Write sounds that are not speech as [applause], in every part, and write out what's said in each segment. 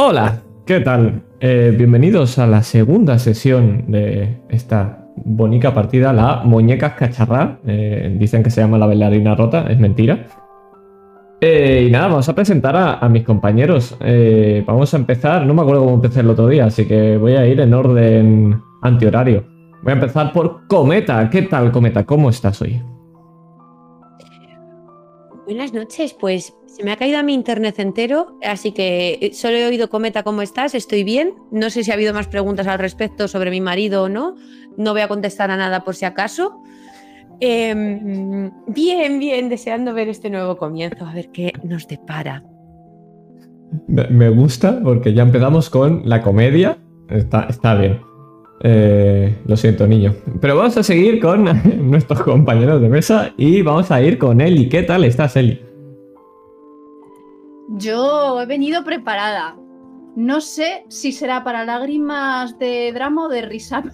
Hola, ¿qué tal? Eh, bienvenidos a la segunda sesión de esta bonita partida, la Muñecas Cacharrá. Eh, dicen que se llama la bailarina rota, es mentira. Eh, y nada, vamos a presentar a, mis compañeros. vamos a empezar, no me acuerdo cómo empecé el otro día, así que voy a ir en orden antihorario. Voy a empezar por Cometa. ¿Qué tal, Cometa? ¿Cómo estás hoy? Buenas noches, pues se me ha caído a mi internet entero, así que eh, solo he oído Cometa, ¿cómo estás? Estoy bien. No sé si ha habido más preguntas al respecto sobre mi marido o no. No voy a contestar a nada por si acaso. Em, bien, bien, deseando ver este nuevo comienzo, a ver qué nos depara. Me gusta porque ya empezamos con la comedia. Está, bien. Eh, lo siento, niño. Pero vamos a seguir con [laughs] nuestros compañeros de mesa y vamos a ir con Eli. ¿Qué tal estás, Eli? Yo he venido preparada. No sé si será para lágrimas de drama o de risa.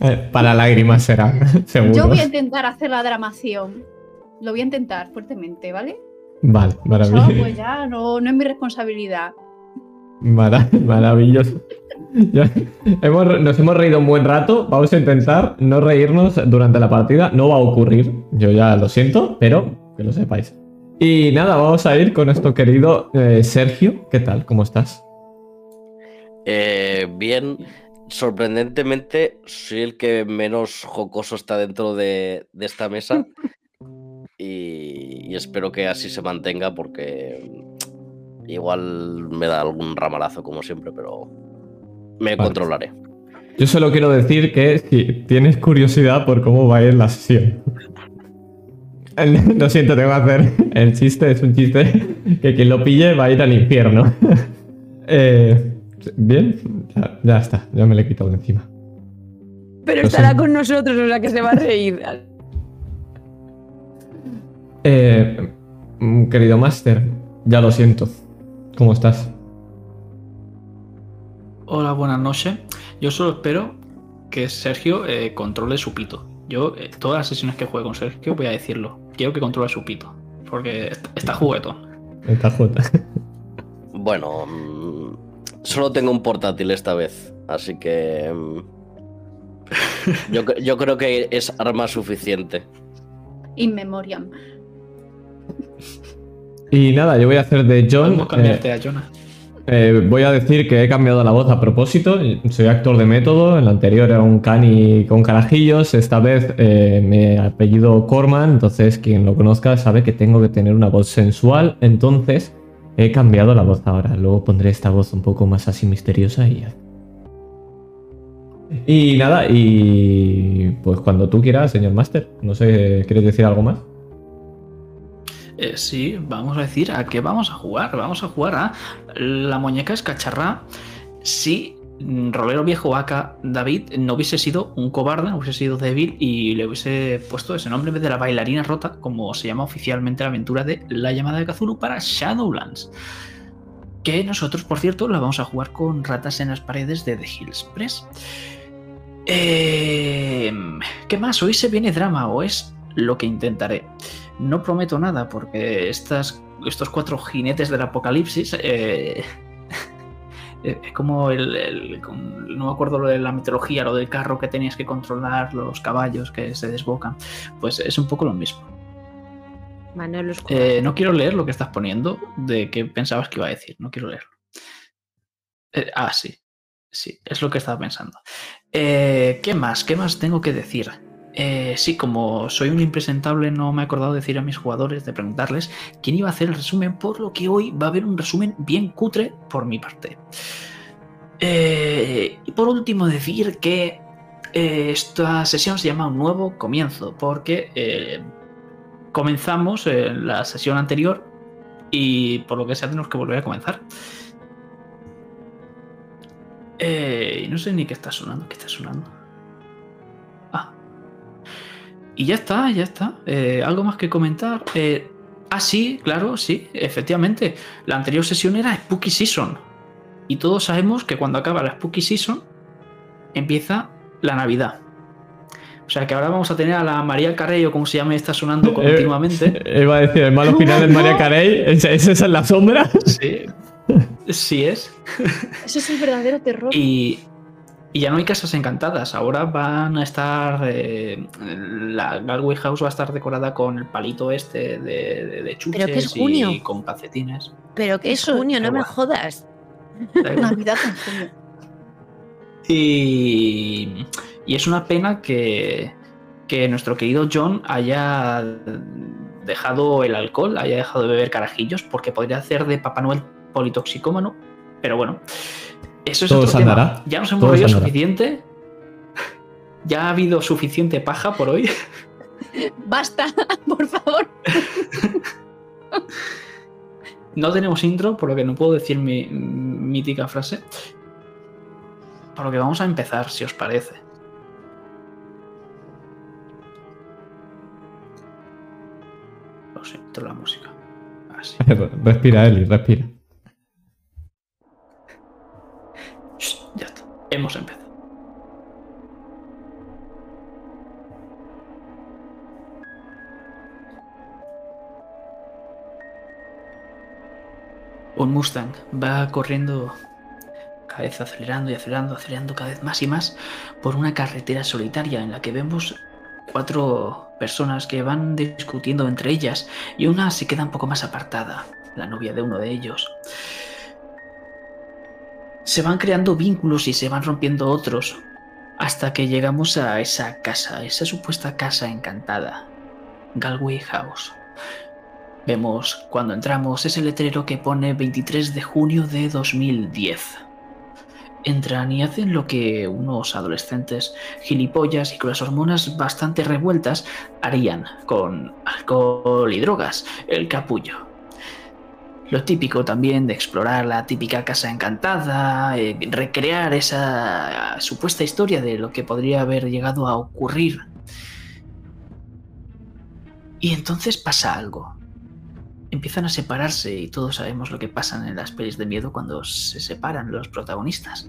Eh, para lágrimas será, [laughs] seguro. Yo voy a intentar hacer la dramación. Lo voy a intentar fuertemente, ¿vale? Vale, maravilloso. pues ya no, no es mi responsabilidad. maravilloso nos hemos reído un buen rato. Vamos a intentar no reírnos durante la partida. No va a ocurrir. Yo ya lo siento, pero que lo sepáis. Y nada, vamos a ir con nuestro querido eh, Sergio. ¿Qué tal? ¿Cómo estás? Eh, bien. Sorprendentemente, soy el que menos jocoso está dentro de, esta mesa. y, espero que así se mantenga porque igual me da algún ramalazo como siempre, pero me controlaré. Yo solo quiero decir que si tienes curiosidad por cómo va a ir la sesión. [laughs] Lo siento, tengo que hacer. El chiste es un chiste que quien lo pille va a ir al infierno. [laughs] Eh, bien, ya, está, ya me le he quitado de encima. Pero estará con nosotros, o sea que se va a reír. [laughs] Eh, querido Master, ya lo siento. ¿Cómo estás? Hola, buenas noches. Yo solo espero que Sergio eh, controle su pito. Yo, eh, todas las sesiones que juegue con Sergio, voy a decirlo. Quiero que controle su pito. Porque está juguetón. Está juguetón. Bueno, mm, solo tengo un portátil esta vez. Así que. Mm, yo, creo que es arma suficiente. In memoriam. Y nada, yo voy a hacer de John. cambiarte eh, a Jonah. Eh, voy a decir que he cambiado la voz a propósito. Soy actor de método. En la anterior era un cani con carajillos. Esta vez eh, me apellido Corman. Entonces, quien lo conozca sabe que tengo que tener una voz sensual. Entonces, he cambiado la voz ahora. Luego pondré esta voz un poco más así misteriosa y ya. Y nada, y pues cuando tú quieras, señor Master. No sé, ¿quieres decir algo más? Eh, sí, vamos a decir a qué vamos a jugar. Vamos a jugar a la muñeca escacharrá. Si Rolero Viejo Vaca David no hubiese sido un cobarde, no hubiese sido débil y le hubiese puesto ese nombre en vez de la bailarina rota, como se llama oficialmente la aventura de La llamada de Kazulu para Shadowlands. Que nosotros, por cierto, la vamos a jugar con ratas en las paredes de The Hills Press. Eh, ¿Qué más? Hoy se viene drama o es lo que intentaré. No prometo nada porque estas, estos cuatro jinetes del apocalipsis... Eh, [laughs] es como el, no me acuerdo lo de la mitología, lo del carro que tenías que controlar, los caballos que se desbocan. Pues es un poco lo mismo. Eh, no quiero leer lo que estás poniendo de qué pensabas que iba a decir. No quiero leerlo. Eh, ah, sí. Sí, es lo que estaba pensando. ¿Qué más? ¿Qué más tengo que decir? Eh, sí, como soy un impresentable, no me he acordado de decir a mis jugadores, de preguntarles quién iba a hacer el resumen, por lo que hoy va a haber un resumen bien cutre por mi parte. Eh, y por último, decir que eh, esta sesión se llama un nuevo comienzo, porque comenzamos en la sesión anterior y por lo que sea tenemos que volver a comenzar. No sé ni qué está sonando, qué está sonando. Y ya está, ya está. Eh, ¿Algo más que comentar? Eh, ah, sí, claro, sí, efectivamente. La anterior sesión era Spooky Season. Y todos sabemos que cuando acaba la Spooky Season, empieza la Navidad. O sea que ahora vamos a tener a la María Carey, o como se llame, está sonando eh, continuamente. iba a decir, el malo final de María Carey, ¿esa es la sombra? Sí. Sí es. Eso es el verdadero terror. Y, y ya no hay casas encantadas. Ahora van a estar. eh, la Galway House va a estar decorada con el palito este de, de, de chuches Pero que es junio. y con calcetines. Pero que es Eso, junio, no me jodas. Da igual. Navidad en junio. Y, y es una pena que, que nuestro querido John haya dejado el alcohol, haya dejado de beber carajillos, porque podría hacer de Papá Noel politoxicómano. Pero bueno, eso es Todo otro se tema. andará, Ya nos hemos todo reído andará. suficiente. Ya ha habido suficiente paja por hoy. Basta, por favor. No tenemos intro, por lo que no puedo decir mi mítica frase. Por lo que vamos a empezar, si os parece. Lo siento, la música. Así. Respira, Eli, respira. Hemos empezado. Un Mustang va corriendo, cada vez acelerando y acelerando, acelerando cada vez más y más por una carretera solitaria en la que vemos cuatro personas que van discutiendo entre ellas y una se queda un poco más apartada, la novia de uno de ellos se van creando vínculos y se van rompiendo otros hasta que llegamos a esa casa, esa supuesta casa encantada, Galway House. Vemos cuando entramos ese letrero que pone 23 de junio de 2010. Entran y hacen lo que unos adolescentes gilipollas y con las hormonas bastante revueltas harían con alcohol y drogas, el capullo. Lo típico también de explorar la típica casa encantada, eh, recrear esa supuesta historia de lo que podría haber llegado a ocurrir. Y entonces pasa algo. Empiezan a separarse y todos sabemos lo que pasa en las pelis de miedo cuando se separan los protagonistas.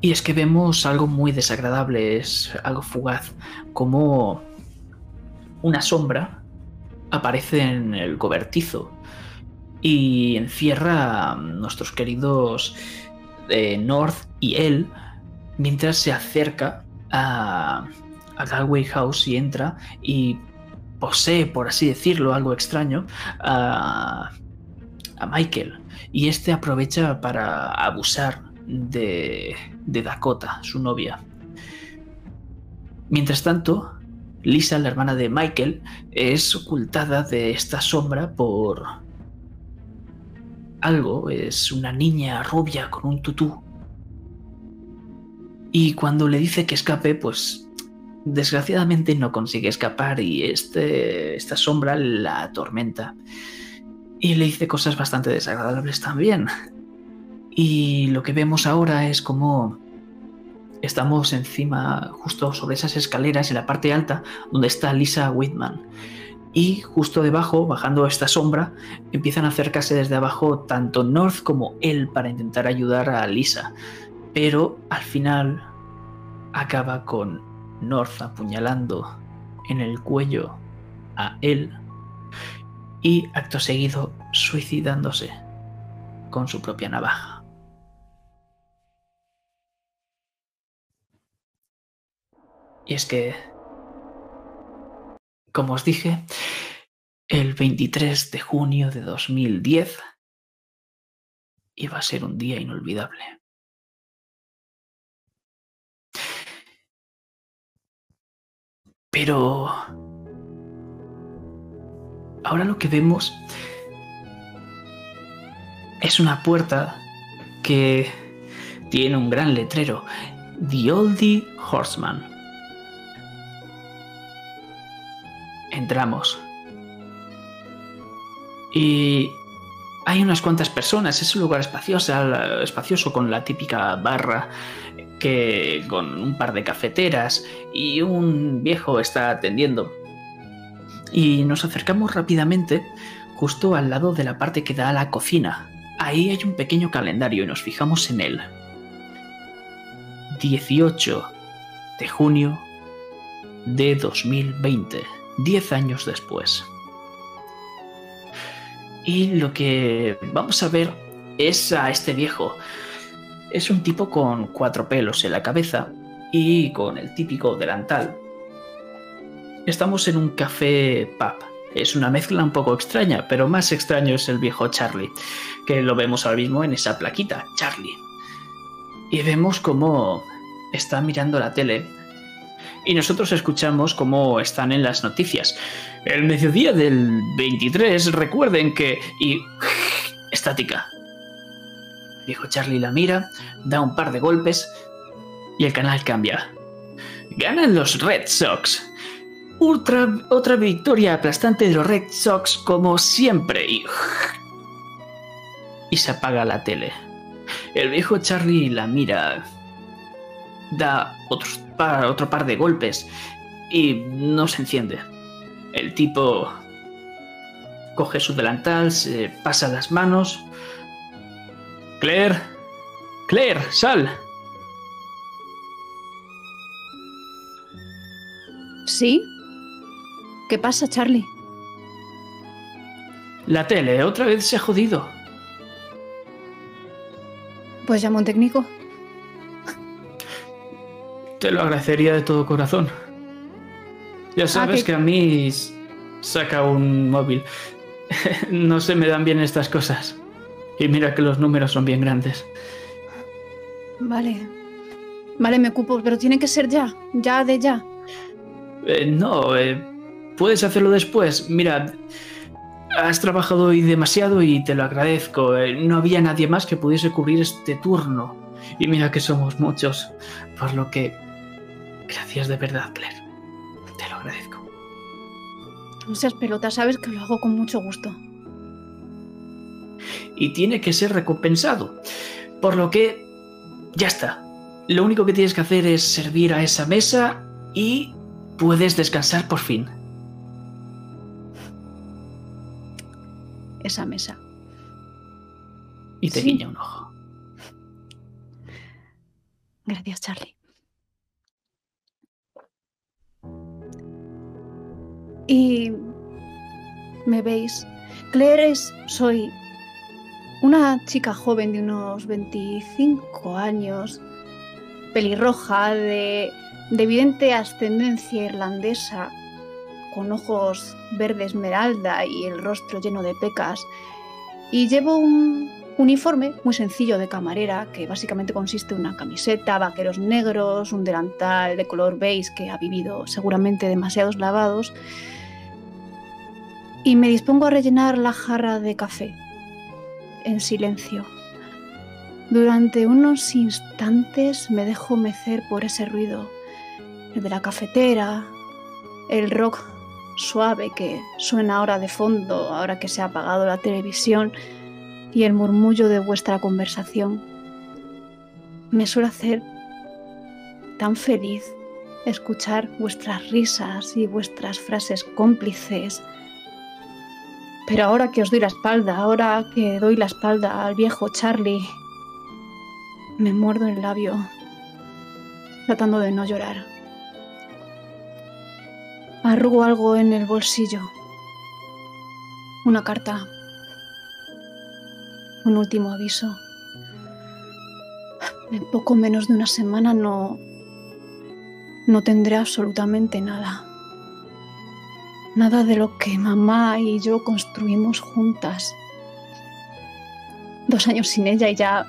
Y es que vemos algo muy desagradable, es algo fugaz, como una sombra aparece en el cobertizo y encierra a nuestros queridos eh, North y él mientras se acerca a, a Galway House y entra y posee, por así decirlo, algo extraño a, a Michael. Y este aprovecha para abusar de, de Dakota, su novia. Mientras tanto, Lisa, la hermana de Michael, es ocultada de esta sombra por algo. Es una niña rubia con un tutú. Y cuando le dice que escape, pues desgraciadamente no consigue escapar y este, esta sombra la atormenta. Y le dice cosas bastante desagradables también. Y lo que vemos ahora es como estamos encima, justo sobre esas escaleras en la parte alta, donde está Lisa Whitman. Y justo debajo, bajando esta sombra, empiezan a acercarse desde abajo tanto North como él para intentar ayudar a Lisa. Pero al final acaba con North apuñalando en el cuello a él y acto seguido suicidándose con su propia navaja. Y es que, como os dije, el 23 de junio de 2010 iba a ser un día inolvidable. Pero ahora lo que vemos es una puerta que tiene un gran letrero, The Oldie Horseman. Entramos. Y hay unas cuantas personas, es un lugar espacioso, espacioso con la típica barra que con un par de cafeteras y un viejo está atendiendo. Y nos acercamos rápidamente justo al lado de la parte que da a la cocina. Ahí hay un pequeño calendario y nos fijamos en él. 18 de junio de 2020, 10 años después. Y lo que vamos a ver es a este viejo. Es un tipo con cuatro pelos en la cabeza y con el típico delantal. Estamos en un café pub. Es una mezcla un poco extraña, pero más extraño es el viejo Charlie, que lo vemos ahora mismo en esa plaquita, Charlie. Y vemos cómo está mirando la tele y nosotros escuchamos cómo están en las noticias. El mediodía del 23, recuerden que... y... [sighs] estática. Viejo Charlie la mira, da un par de golpes y el canal cambia. Ganan los Red Sox. Ultra, otra victoria aplastante de los Red Sox como siempre y... [sighs] y se apaga la tele. El viejo Charlie la mira, da otros otro par de golpes y no se enciende. El tipo coge su delantal, se pasa las manos. Claire, Claire, sal. ¿Sí? ¿Qué pasa, Charlie? La tele otra vez se ha jodido. Pues llamo a un técnico. Te lo agradecería de todo corazón. Ya sabes que... a mí saca un móvil. [laughs] no se me dan bien estas cosas. Y mira que los números son bien grandes. Vale. Vale, me ocupo, pero tiene que ser ya. Ya de ya. Eh, no, eh, puedes hacerlo después. Mira, has trabajado hoy demasiado y te lo agradezco. Eh, no había nadie más que pudiese cubrir este turno. Y mira que somos muchos. Por lo que Gracias de verdad, Claire. Te lo agradezco. No seas pelota, sabes que lo hago con mucho gusto. Y tiene que ser recompensado. Por lo que... Ya está. Lo único que tienes que hacer es servir a esa mesa y puedes descansar por fin. Esa mesa. Y te guiña un ojo. Gracias, Charlie. Y me veis. Claire es, soy una chica joven de unos 25 años, pelirroja, de, de evidente ascendencia irlandesa, con ojos verde esmeralda y el rostro lleno de pecas. Y llevo un uniforme muy sencillo de camarera, que básicamente consiste en una camiseta, vaqueros negros, un delantal de color beige que ha vivido seguramente demasiados lavados y me dispongo a rellenar la jarra de café en silencio. Durante unos instantes me dejo mecer por ese ruido, el de la cafetera, el rock suave que suena ahora de fondo, ahora que se ha apagado la televisión, y el murmullo de vuestra conversación. Me suele hacer tan feliz escuchar vuestras risas y vuestras frases cómplices pero ahora que os doy la espalda, ahora que doy la espalda al viejo Charlie, me muerdo el labio, tratando de no llorar. Arrugo algo en el bolsillo. Una carta. Un último aviso. En poco menos de una semana no... no tendré absolutamente nada. Nada de lo que mamá y yo construimos juntas. Dos años sin ella y ya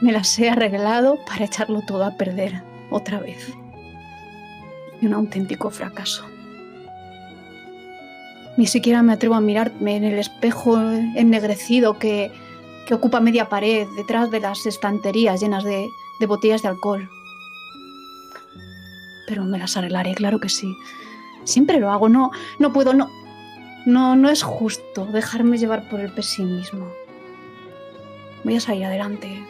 me las he arreglado para echarlo todo a perder otra vez. Un auténtico fracaso. Ni siquiera me atrevo a mirarme en el espejo ennegrecido que, que ocupa media pared detrás de las estanterías llenas de, botellas de alcohol. Pero me las arreglaré, claro que sí. Siempre lo hago, no, no puedo, no. No, no es justo dejarme llevar por el pesimismo. Voy a salir adelante,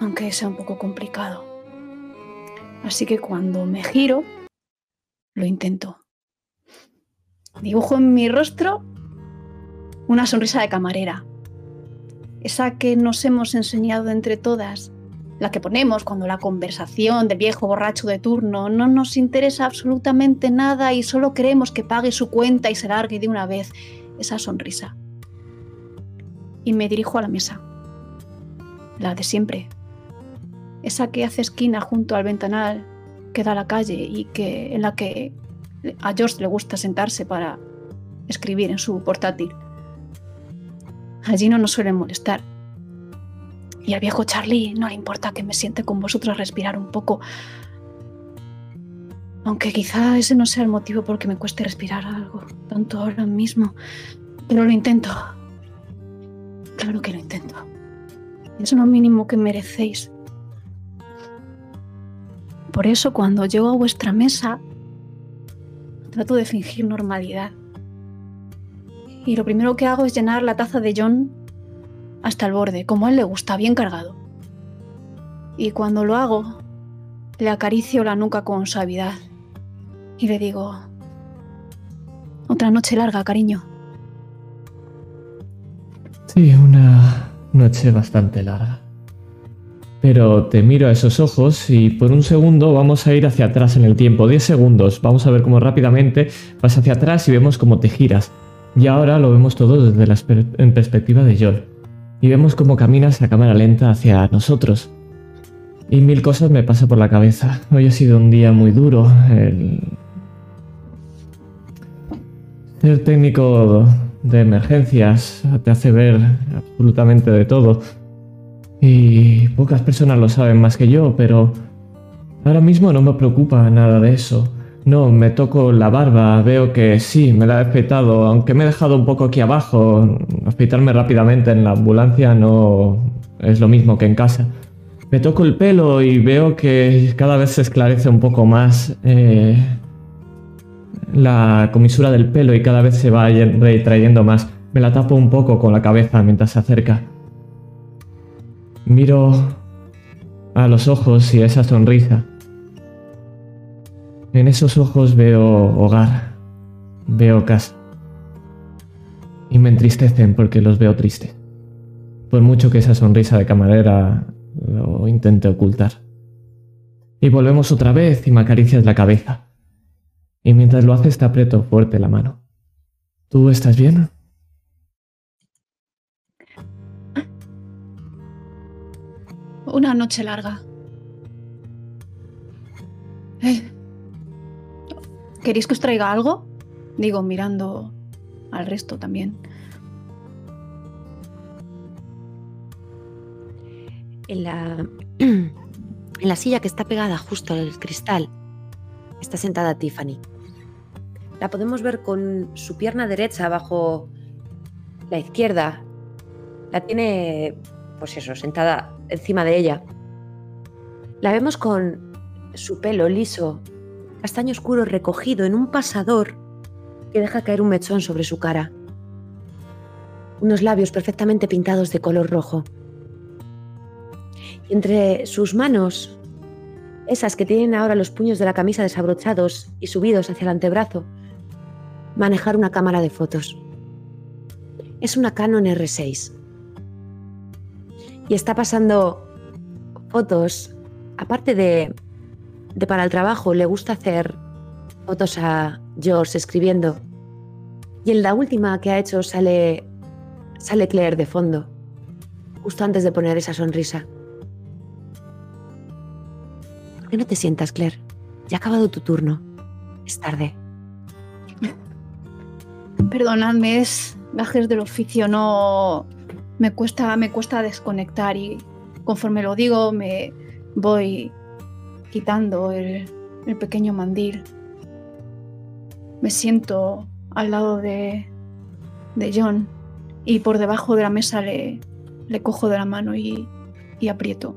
aunque sea un poco complicado. Así que cuando me giro, lo intento. Dibujo en mi rostro una sonrisa de camarera, esa que nos hemos enseñado entre todas la que ponemos cuando la conversación del viejo borracho de turno no nos interesa absolutamente nada y solo queremos que pague su cuenta y se largue de una vez esa sonrisa. y me dirijo a la mesa. La de siempre. Esa que hace esquina junto al ventanal que da a la calle y que en la que a George le gusta sentarse para escribir en su portátil. Allí no nos suelen molestar. Y al viejo Charlie no le importa que me siente con vosotros respirar un poco. Aunque quizá ese no sea el motivo por que me cueste respirar algo, tanto ahora mismo. Pero lo intento. Claro que lo intento. Es lo mínimo que merecéis. Por eso cuando llego a vuestra mesa, trato de fingir normalidad. Y lo primero que hago es llenar la taza de John hasta el borde, como a él le gusta, bien cargado. Y cuando lo hago, le acaricio la nuca con suavidad y le digo, otra noche larga, cariño. Sí, una noche bastante larga. Pero te miro a esos ojos y por un segundo vamos a ir hacia atrás en el tiempo, 10 segundos. Vamos a ver cómo rápidamente vas hacia atrás y vemos cómo te giras. Y ahora lo vemos todo desde la en perspectiva de John. Y vemos cómo caminas a cámara lenta hacia nosotros. Y mil cosas me pasan por la cabeza. Hoy ha sido un día muy duro. El... Ser técnico de emergencias te hace ver absolutamente de todo. Y pocas personas lo saben más que yo, pero ahora mismo no me preocupa nada de eso. No, me toco la barba, veo que sí, me la he afeitado, aunque me he dejado un poco aquí abajo. Afeitarme rápidamente en la ambulancia no es lo mismo que en casa. Me toco el pelo y veo que cada vez se esclarece un poco más eh, la comisura del pelo y cada vez se va retrayendo más. Me la tapo un poco con la cabeza mientras se acerca. Miro a los ojos y esa sonrisa. En esos ojos veo hogar, veo casa. Y me entristecen porque los veo tristes. Por mucho que esa sonrisa de camarera lo intente ocultar. Y volvemos otra vez y me acaricias la cabeza. Y mientras lo haces te aprieto fuerte la mano. ¿Tú estás bien? Una noche larga. Eh. ¿Queréis que os traiga algo? Digo, mirando al resto también. En la, [clears throat] en la silla que está pegada justo al cristal está sentada Tiffany. La podemos ver con su pierna derecha bajo la izquierda. La tiene, pues eso, sentada encima de ella. La vemos con su pelo liso, castaño oscuro recogido en un pasador que deja caer un mechón sobre su cara. Unos labios perfectamente pintados de color rojo. Y entre sus manos, esas que tienen ahora los puños de la camisa desabrochados y subidos hacia el antebrazo, manejar una cámara de fotos. Es una Canon R6 y está pasando fotos, aparte de, de para el trabajo, le gusta hacer fotos a George escribiendo. Y en la última que ha hecho sale, sale Claire de fondo, justo antes de poner esa sonrisa. ¿Por qué no te sientas, Claire? Ya ha acabado tu turno. Es tarde. Perdonadme, es gajes del oficio, no, me cuesta, me cuesta desconectar y conforme lo digo me voy quitando el, pequeño mandil. Me siento al lado de, de John y por debajo de la mesa le, le cojo de la mano y, y aprieto.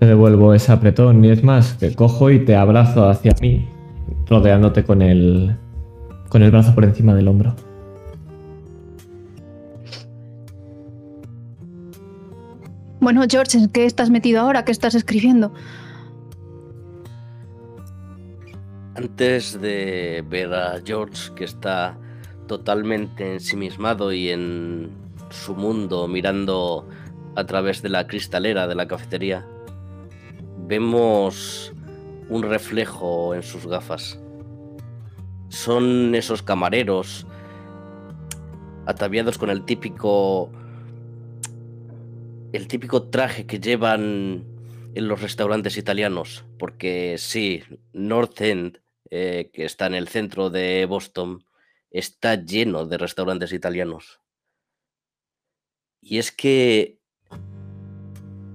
Te devuelvo ese apretón y es más, que cojo y te abrazo hacia mí, rodeándote con el, con el brazo por encima del hombro. Bueno, George, ¿en qué estás metido ahora? ¿Qué estás escribiendo? Antes de ver a George, que está totalmente ensimismado y en su mundo mirando a través de la cristalera de la cafetería, vemos un reflejo en sus gafas. Son esos camareros ataviados con el típico el típico traje que llevan en los restaurantes italianos, porque sí, North End, eh, que está en el centro de Boston, está lleno de restaurantes italianos. Y es que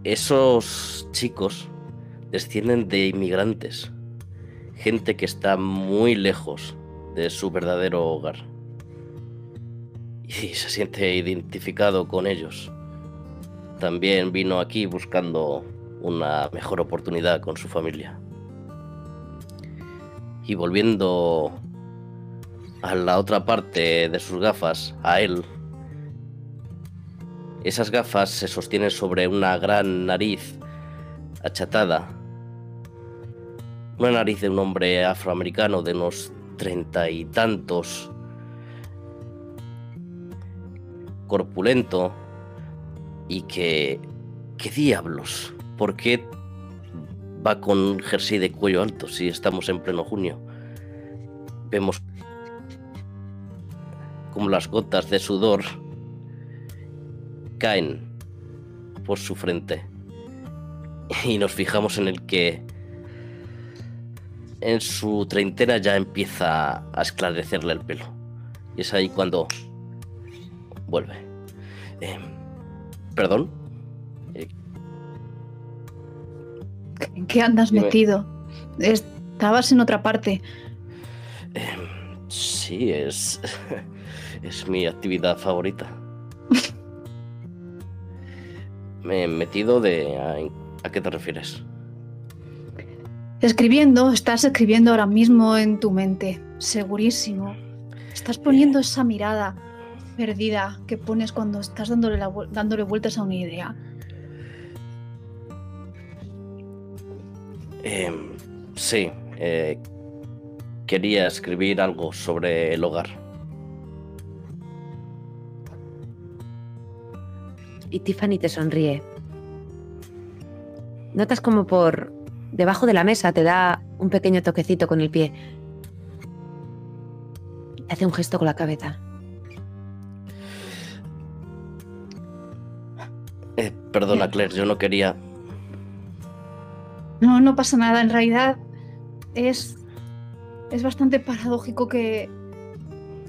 esos chicos descienden de inmigrantes, gente que está muy lejos de su verdadero hogar. Y se siente identificado con ellos también vino aquí buscando una mejor oportunidad con su familia. Y volviendo a la otra parte de sus gafas, a él, esas gafas se sostienen sobre una gran nariz achatada. Una nariz de un hombre afroamericano de unos treinta y tantos, corpulento, y que... ¿Qué diablos? ¿Por qué va con jersey de cuello alto si estamos en pleno junio? Vemos como las gotas de sudor caen por su frente. Y nos fijamos en el que en su treintena ya empieza a esclarecerle el pelo. Y es ahí cuando vuelve. Eh, Perdón. Eh, ¿En qué andas metido? Estabas en otra parte. Em, sí, es. [laughs] Es mi actividad favorita. [laughs] Me he metido de. ¿A, qué te refieres? Escribiendo, estás escribiendo ahora mismo en tu mente, segurísimo. Estás poniendo esa mirada perdida que pones cuando estás dándole, dándole vueltas a una idea? Em, sí, eh, quería escribir algo sobre el hogar. Y Tiffany te sonríe. Notas como por debajo de la mesa te da un pequeño toquecito con el pie. Hace un gesto con la cabeza. Perdona, Claire, yo no quería. No, no pasa nada. En realidad es. Es bastante paradójico que.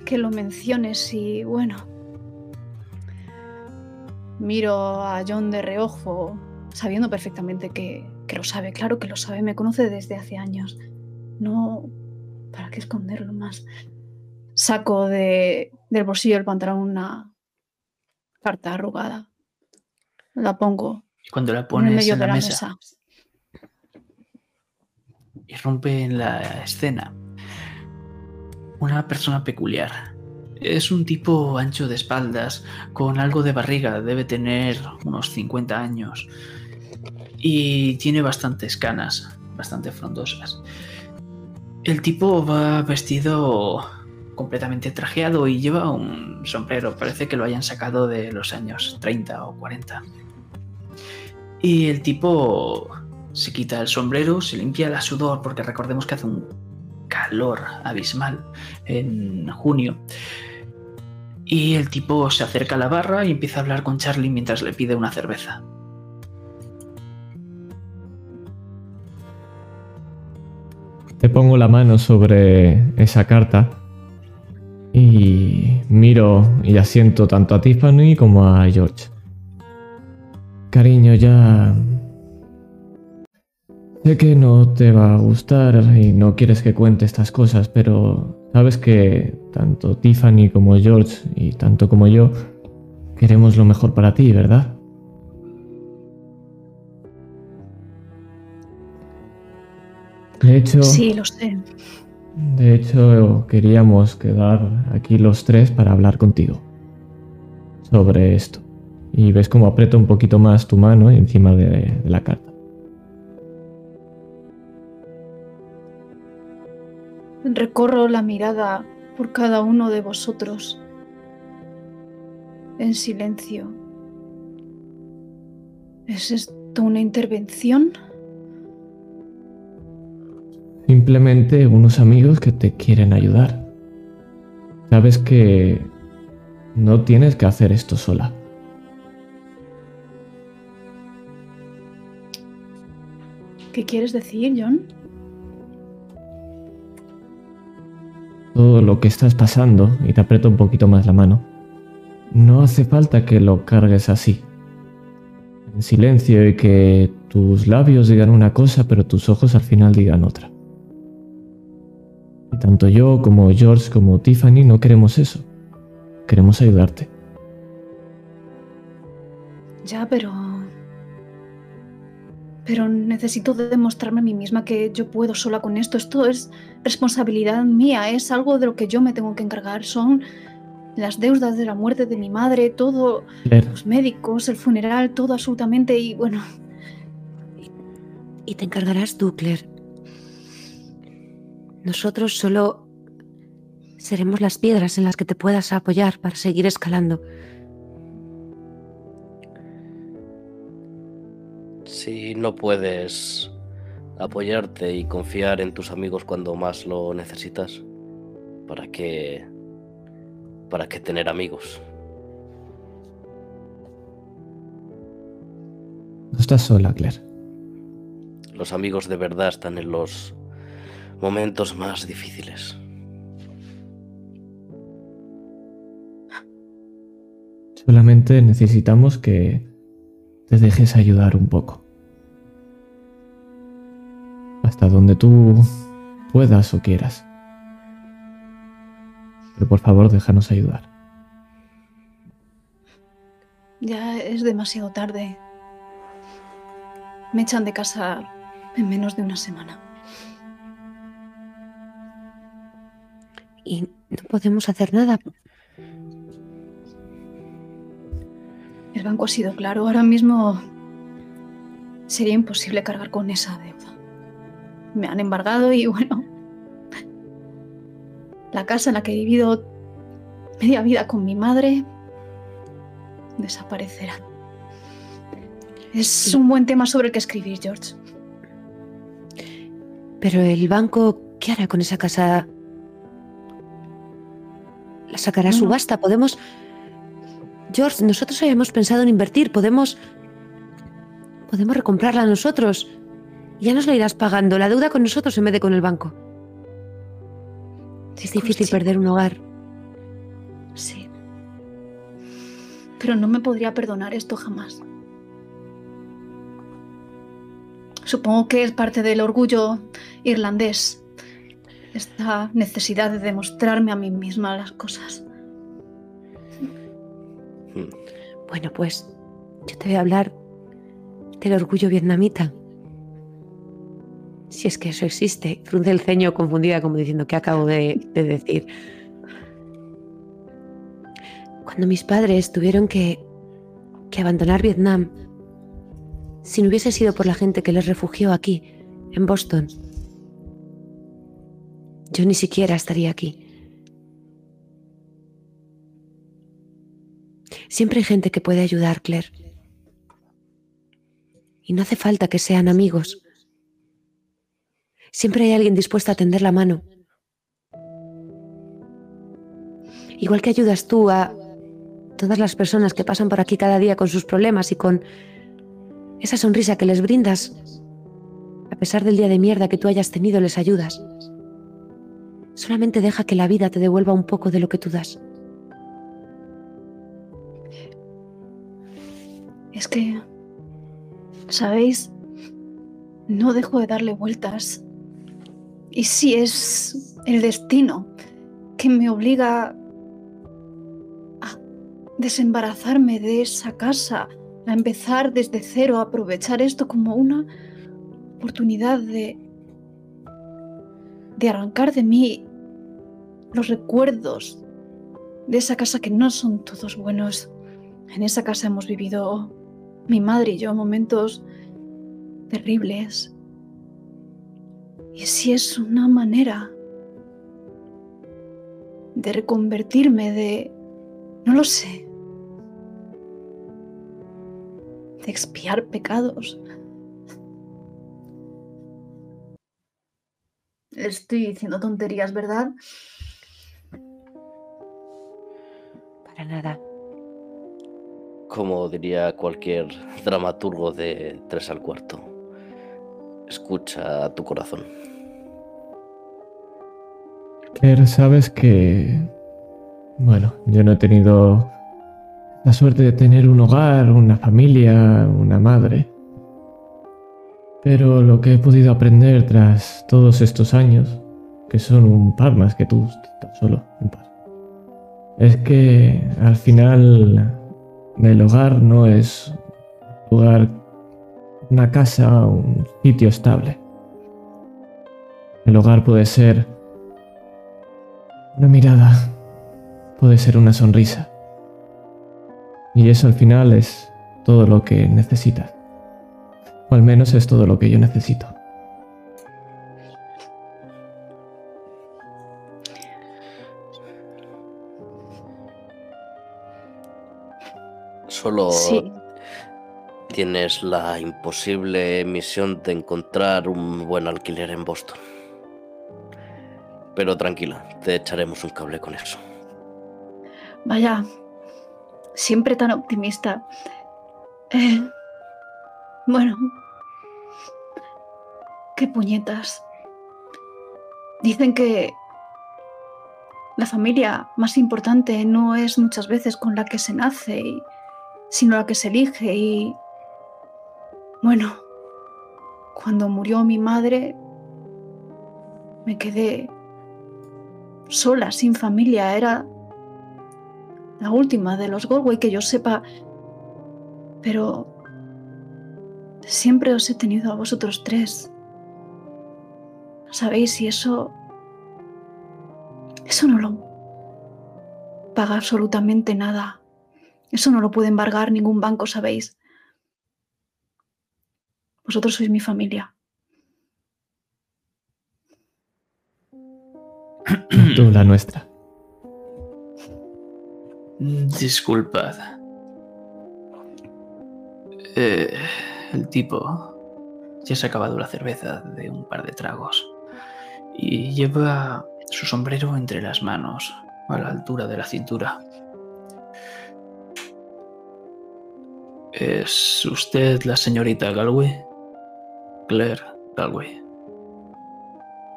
que lo menciones y bueno. Miro a John de reojo, sabiendo perfectamente que, que lo sabe. Claro que lo sabe, me conoce desde hace años. No. ¿Para qué esconderlo más? Saco de, del bolsillo del pantalón una carta arrugada la pongo. Y cuando la pones en, la, mesa, y rompe en la escena una persona peculiar. Es un tipo ancho de espaldas, con algo de barriga, debe tener unos 50 años y tiene bastantes canas, bastante frondosas. El tipo va vestido completamente trajeado y lleva un sombrero, parece que lo hayan sacado de los años 30 o 40. Y el tipo se quita el sombrero, se limpia la sudor, porque recordemos que hace un calor abismal en junio. Y el tipo se acerca a la barra y empieza a hablar con Charlie mientras le pide una cerveza. Te pongo la mano sobre esa carta y miro y asiento tanto a Tiffany como a George. Cariño, ya... Sé que no te va a gustar y no quieres que cuente estas cosas, pero sabes que tanto Tiffany como George y tanto como yo queremos lo mejor para ti, ¿verdad? De hecho... Sí, lo sé. De hecho, queríamos quedar aquí los tres para hablar contigo sobre esto y ves como aprieta un poquito más tu mano encima de, la carta. Recorro la mirada por cada uno de vosotros en silencio. ¿Es esto una intervención? Simplemente unos amigos que te quieren ayudar. Sabes que No tienes que hacer esto sola. ¿Qué quieres decir, John? Todo lo que estás pasando, y te aprieto un poquito más la mano, no hace falta que lo cargues así. En silencio y que tus labios digan una cosa, pero tus ojos al final digan otra. Y tanto yo como George como Tiffany no queremos eso. Queremos ayudarte. Ya, pero... Pero necesito demostrarme a mí misma que yo puedo sola con esto. Esto es responsabilidad mía, es algo de lo que yo me tengo que encargar. Son las deudas de la muerte de mi madre, todo, Claire, los médicos, el funeral, todo absolutamente. Y bueno, Y te encargarás tú, Claire. Nosotros solo seremos las piedras en las que te puedas apoyar para seguir escalando. Si no puedes apoyarte y confiar en tus amigos cuando más lo necesitas, ¿para qué, para qué tener amigos? no estás sola, Claire. Los amigos de verdad están en los momentos más difíciles. Solamente necesitamos que te dejes ayudar un poco. Hasta donde tú puedas o quieras. Pero por favor, déjanos ayudar. ya es demasiado tarde. Me echan de casa en menos de una semana. Y no podemos hacer nada. El banco ha sido claro. Ahora mismo sería imposible cargar con esa deuda. Me han embargado y [laughs] bueno, la casa en la que he vivido media vida con mi madre desaparecerá. Es un buen tema sobre el que escribir, George. Pero el banco, ¿qué hará con esa casa? ¿La sacará a no. subasta? Podemos... George, nosotros habíamos pensado en invertir. Podemos... Podemos recomprarla nosotros. Ya nos la irás pagando. La deuda con nosotros en vez de con el banco. Es difícil sí. perder un hogar. Sí. Pero no me podría perdonar esto jamás. Supongo que es parte del orgullo irlandés. Esta necesidad de demostrarme a mí misma las cosas. Bueno, pues yo te voy a hablar del orgullo vietnamita. Si es que eso existe. Frunce el ceño confundida como diciendo que acabo de, de decir. Cuando mis padres tuvieron que, que abandonar Vietnam, si no hubiese sido por la gente que les refugió aquí, en Boston, yo ni siquiera estaría aquí. Siempre hay gente que puede ayudar, Claire. Y no hace falta que sean amigos. Siempre hay alguien dispuesto a tender la mano. Igual que ayudas tú a todas las personas que pasan por aquí cada día con sus problemas y con esa sonrisa que les brindas, a pesar del día de mierda que tú hayas tenido, les ayudas. Solamente deja que la vida te devuelva un poco de lo que tú das. Es que, ¿sabéis? No dejo de darle vueltas. Y si es el destino que me obliga a desembarazarme de esa casa, a empezar desde cero, a aprovechar esto como una oportunidad de, de arrancar de mí los recuerdos de esa casa que no son todos buenos. En esa casa hemos vivido mi madre y yo momentos terribles. Y si es una manera de reconvertirme, de... no lo sé. De expiar pecados. Estoy diciendo tonterías, ¿verdad? Para nada. Como diría cualquier dramaturgo de tres al cuarto, escucha tu corazón. Claire, sabes que... Bueno, yo no he tenido la suerte de tener un hogar, una familia, una madre. Pero lo que he podido aprender tras todos estos años, que son un par más que tú, tan solo un par, es que al final el hogar no es un lugar, una casa, un sitio estable. El hogar puede ser una mirada, puede ser una sonrisa. Y eso al final es todo lo que necesitas. O al menos es todo lo que yo necesito. Solo Sí. Tienes la imposible misión de encontrar un buen alquiler en Boston. Pero tranquila, te echaremos un cable con eso. Vaya, siempre tan optimista. Eh, bueno, qué puñetas. Dicen que la familia más importante no es muchas veces con la que se nace, sino la que se elige. Y bueno, cuando murió mi madre, me quedé sola, sin familia. Era la última de los Galway que yo sepa. Pero siempre os he tenido a vosotros tres. ¿Sabéis? Y eso... Eso no lo paga absolutamente nada. Eso no lo puede embargar ningún banco, ¿sabéis? Vosotros sois mi familia. Tú, la [clears throat] nuestra. Disculpad. Eh, el tipo ya se ha acabado la cerveza de un par de tragos y lleva su sombrero entre las manos, a la altura de la cintura. ¿Es usted la señorita Galway? Claire Galway.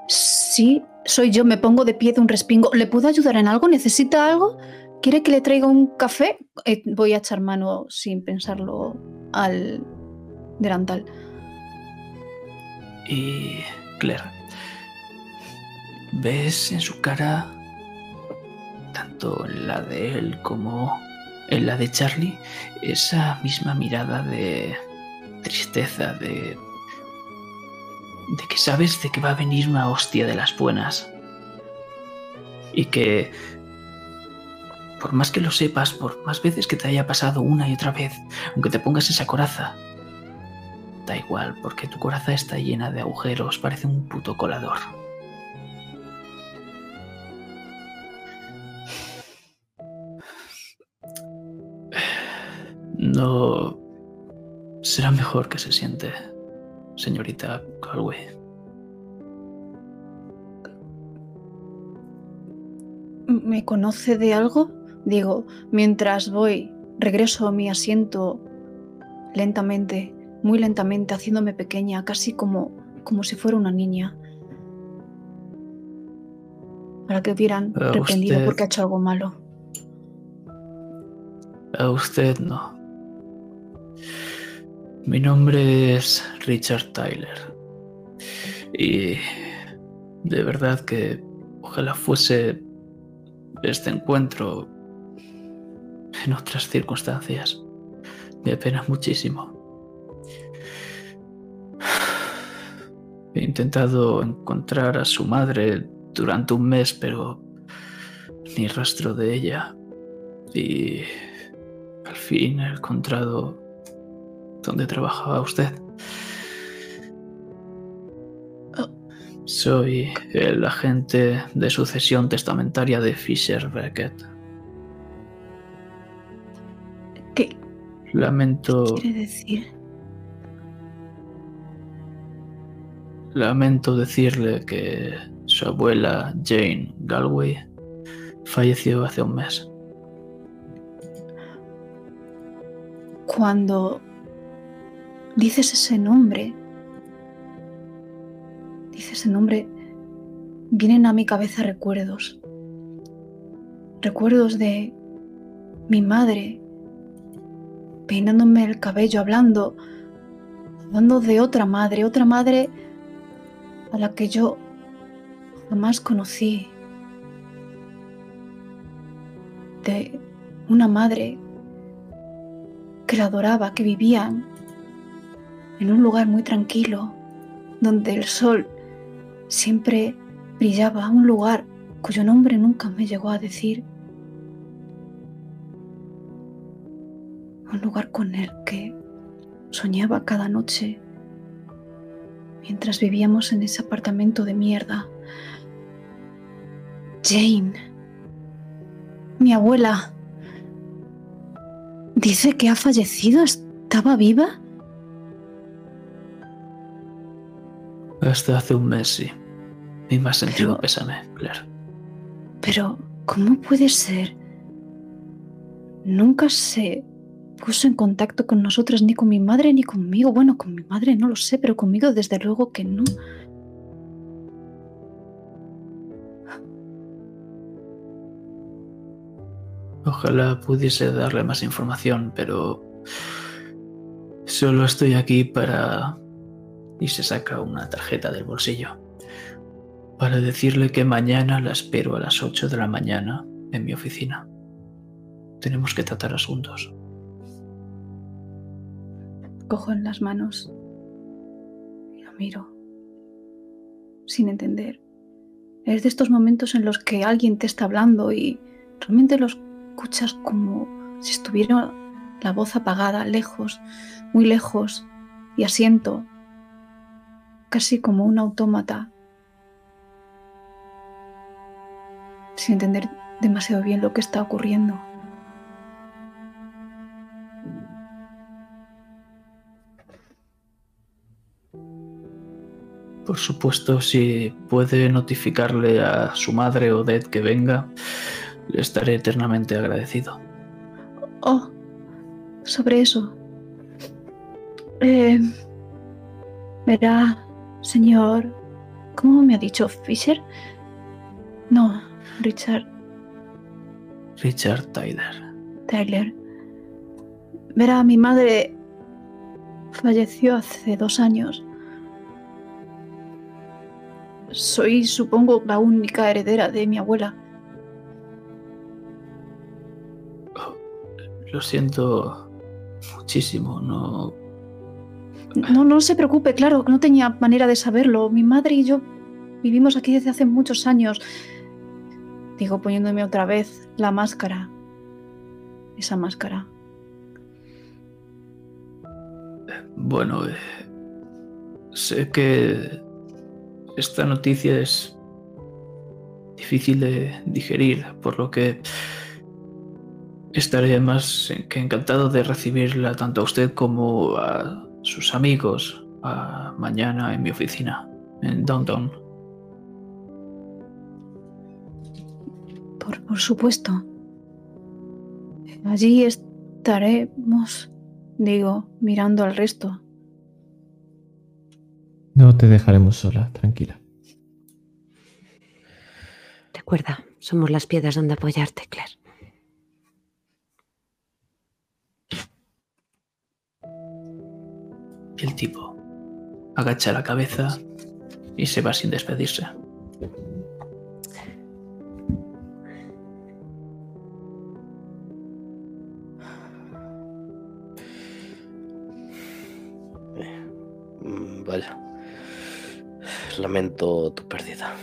Sí, soy yo, me pongo de pie de un respingo. ¿Le puedo ayudar en algo? ¿Necesita algo? ¿Quiere que le traiga un café? Eh, voy a echar mano sin pensarlo al delantal. Y Claire, ¿ves en su cara, tanto en la de él como en la de Charlie, esa misma mirada de tristeza, de... de que sabes de que va a venir una hostia de las buenas? Y que, por más que lo sepas, por más veces que te haya pasado una y otra vez, aunque te pongas esa coraza, Da igual, porque tu coraza está llena de agujeros, parece un puto colador. No será mejor que se siente, señorita Galway. ¿Me conoce de algo? Digo, mientras voy, regreso a mi asiento lentamente, muy lentamente, haciéndome pequeña, casi como, como si fuera una niña. Para que hubieran Pero reprendido usted- porque ha hecho algo malo. A usted no. Mi nombre es Richard Tyler. Y de verdad que ojalá fuese este encuentro en otras circunstancias. Me apena muchísimo. He intentado encontrar a su madre durante un mes, pero ni rastro de ella. Y al fin he encontrado dónde trabajaba usted. Soy el agente de sucesión testamentaria de Fisher Beckett. ¿Qué Lamento, quiere decir? lamento decirle que su abuela Jane Galway falleció hace un mes. cuando dices ese nombre, dices ese nombre, vienen a mi cabeza recuerdos. Recuerdos de mi madre peinándome el cabello, hablando, hablando de otra madre, otra madre a la que yo jamás conocí. De una madre que la adoraba, que vivían en un lugar muy tranquilo, donde el sol siempre brillaba, un lugar cuyo nombre nunca me llegó a decir, un lugar con el que soñaba cada noche mientras vivíamos en ese apartamento de mierda. Jane, mi abuela, dice que ha fallecido. ¿Estaba viva? Hasta hace un mes, sí. Mi más sentido pésame, claro. Pero, ¿cómo puede ser? Nunca se puso en contacto con nosotras, ni con mi madre, ni conmigo. Bueno, con mi madre no lo sé, pero conmigo desde luego que no. Ojalá pudiese darle más información, pero solo estoy aquí para... Y se saca una tarjeta del bolsillo. Para decirle que mañana la espero a las 8 de la mañana en mi oficina. Tenemos que tratar asuntos cojo en las manos y lo miro, sin entender. Es de estos momentos en los que alguien te está hablando y realmente lo escuchas como si estuviera la voz apagada, lejos, muy lejos, y asiento, casi como un autómata, sin entender demasiado bien lo que está ocurriendo. Por supuesto, si puede notificarle a su madre Odette que venga, le estaré eternamente agradecido. Oh, sobre eso. Eh, verá, señor. ¿Cómo me ha dicho Fisher? No, Richard. Richard Tyler. Tyler. Verá, mi madre falleció hace dos años. Soy, supongo, la única heredera de mi abuela. lo siento muchísimo, no... No, no se preocupe, claro, no tenía manera de saberlo. Mi madre y yo vivimos aquí desde hace muchos años. Digo, poniéndome otra vez la máscara. Esa máscara. Bueno, eh, sé que esta noticia es difícil de digerir, por lo que estaré más que encantado de recibirla tanto a usted como a sus amigos mañana en mi oficina, en Downtown. Por, por supuesto. Allí estaremos, digo, mirando al resto. No te dejaremos sola, tranquila. Recuerda, somos las piedras donde apoyarte, Claire. El tipo agacha la cabeza y se va sin despedirse. Vaya. Lamento tu pérdida.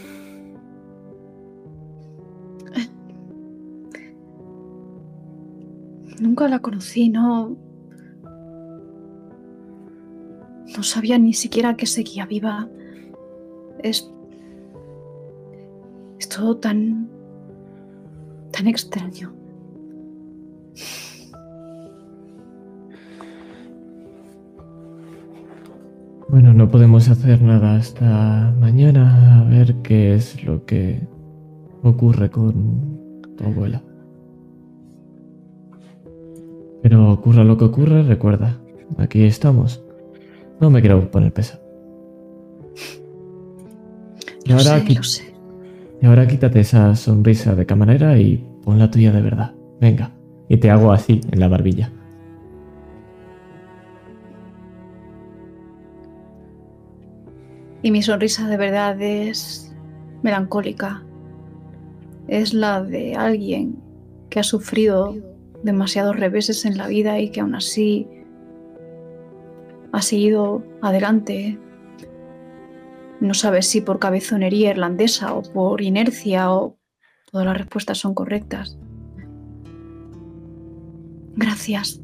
Nunca la conocí, no. No sabía ni siquiera que seguía viva. Es. Es todo tan. tan extraño. Bueno, no podemos hacer nada hasta mañana a ver qué es lo que ocurre con tu abuela. Pero ocurra lo que ocurra, recuerda, aquí estamos. No me quiero poner pesado. Y Lo ahora, sé, qui- lo sé. y ahora quítate esa sonrisa de camarera y pon la tuya de verdad. Venga. Y te hago así en la barbilla. Y mi sonrisa de verdad es melancólica. Es la de alguien que ha sufrido demasiados reveses en la vida y que aún así ha seguido adelante. No sabes si por cabezonería irlandesa o por inercia o todas las respuestas son correctas. Gracias.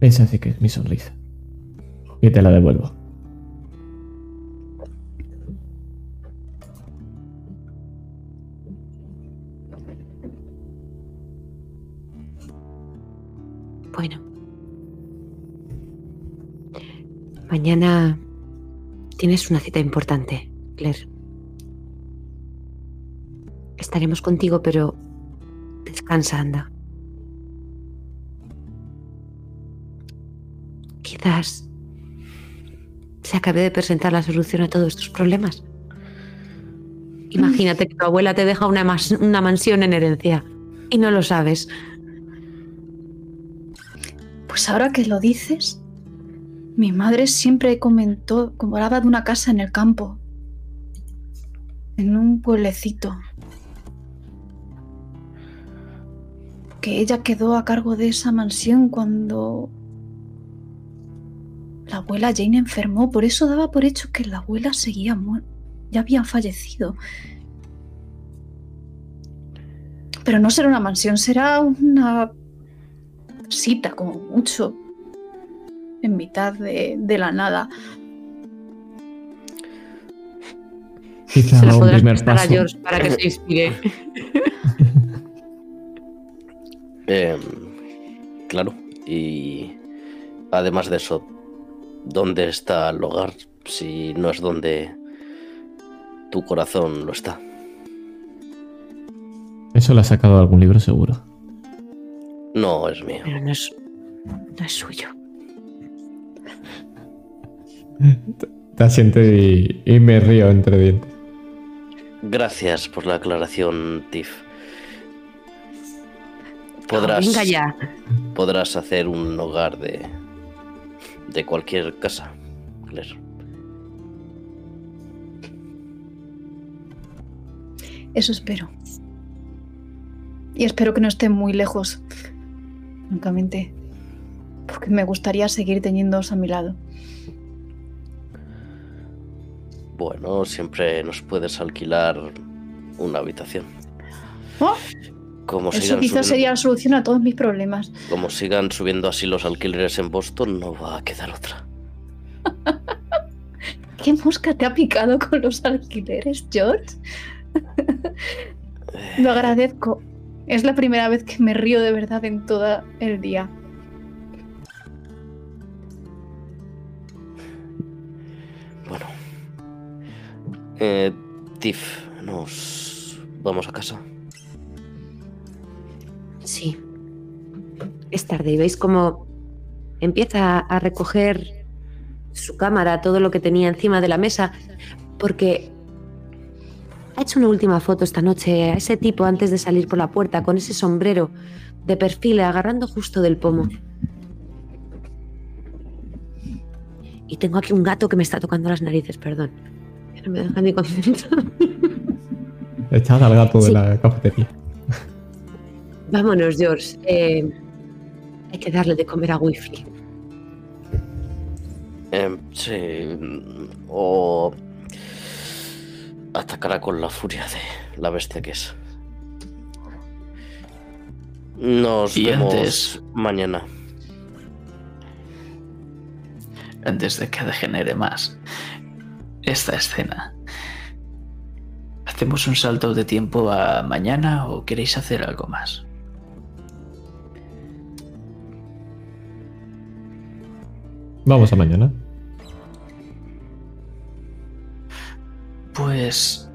Esa sí que es mi sonrisa. Y te la devuelvo. Mañana tienes una cita importante, Claire. Estaremos contigo, pero descansa, anda. Quizás se acabe de presentar la solución a todos tus problemas. Imagínate que tu abuela te deja una, una mansión en herencia y no lo sabes. Pues ahora que lo dices, mi madre siempre comentó, como hablaba de una casa en el campo, en un pueblecito, que ella quedó a cargo de esa mansión cuando la abuela Jane enfermó, por eso daba por hecho que la abuela seguía muerta, ya había fallecido. Pero no será una mansión, será una cita, como mucho, en mitad de, de la nada. Quizá Se lo podrás primer prestar a. George para que se inspire. [laughs] Em, claro, y además de eso, ¿dónde está el hogar si no es donde tu corazón lo está? Eso lo ha sacado de algún libro seguro. No es mío. Pero no es, no es suyo. Te asiento y, y me río entre dientes. Gracias por la aclaración, Tiff. Oh, Podrás, venga ya. podrás hacer un hogar de, de cualquier casa, Claire. Eso espero. Y espero que no esté muy lejos, francamente, porque me gustaría seguir teniéndoos a mi lado. Bueno, siempre nos puedes alquilar una habitación. Oh, Como Eso quizás subiendo, sería la solución a todos mis problemas. como sigan subiendo así los alquileres en Boston, no va a quedar otra. [laughs] ¿Qué mosca te ha picado con los alquileres, George? [laughs] Lo agradezco. Es la primera vez que me río de verdad en todo el día. Eh, Tiff, nos vamos a casa. Sí. Es tarde y veis cómo empieza a recoger su cámara, todo lo que tenía encima de la mesa, porque ha hecho una última foto esta noche a ese tipo antes de salir por la puerta con ese sombrero de perfil agarrando justo del pomo. Y tengo aquí un gato que me está tocando las narices, perdón. No me deja ni concentrar. Echad al gato de la cafetería. Vámonos, George. Eh, hay que darle de comer a Wifi. Em, sí. O atacará con la furia de la bestia que es. Nos Y vemos antes- mañana. antes de que degenere más esta escena. ¿Hacemos un salto de tiempo a mañana o queréis hacer algo más? Vamos a mañana. Pues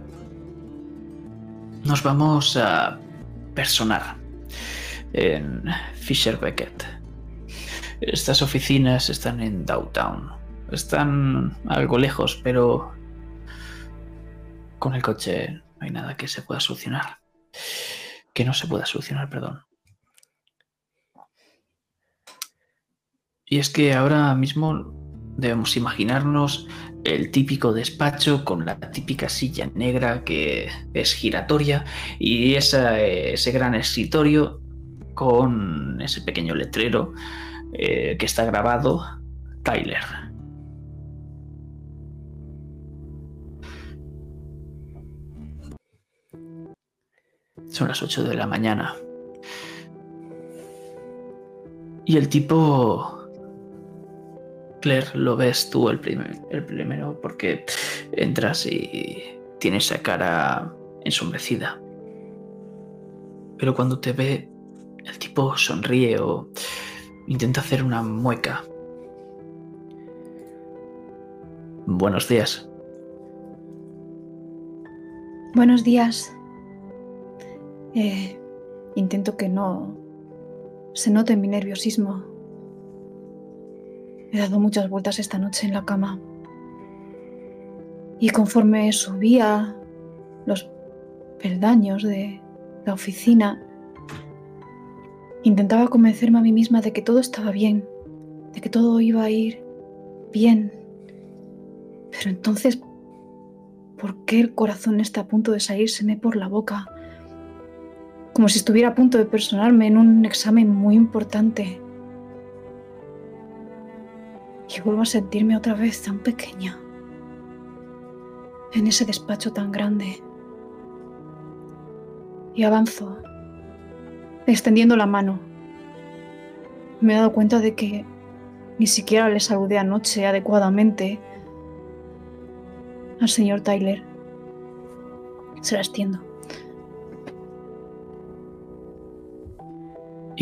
nos vamos a personal en Fisher Beckett. Estas oficinas están en Downtown. Están algo lejos, pero con el coche no hay nada que se pueda solucionar. Que no se pueda solucionar, perdón. Y es que ahora mismo debemos imaginarnos el típico despacho con la típica silla negra que es giratoria y ese gran escritorio con ese pequeño letrero eh, que está grabado Tyler. Son las 8 de la mañana. Y el tipo... Claire, lo ves tú el, el primero porque entras y tiene esa cara ensombrecida. Pero cuando te ve, el tipo sonríe o intenta hacer una mueca. Buenos días. Buenos días. Eh, intento que no se note mi nerviosismo. He dado muchas vueltas esta noche en la cama. Y conforme subía los peldaños de la oficina, intentaba convencerme a mí misma de que todo estaba bien, de que todo iba a ir bien. Pero entonces, ¿por qué el corazón está a punto de salírseme por la boca? Como si estuviera a punto de personarme en un examen muy importante. Y vuelvo a sentirme otra vez tan pequeña. En ese despacho tan grande. Y avanzo, extendiendo la mano. Me he dado cuenta de que ni siquiera le saludé anoche adecuadamente al señor Tyler. Se la extiendo.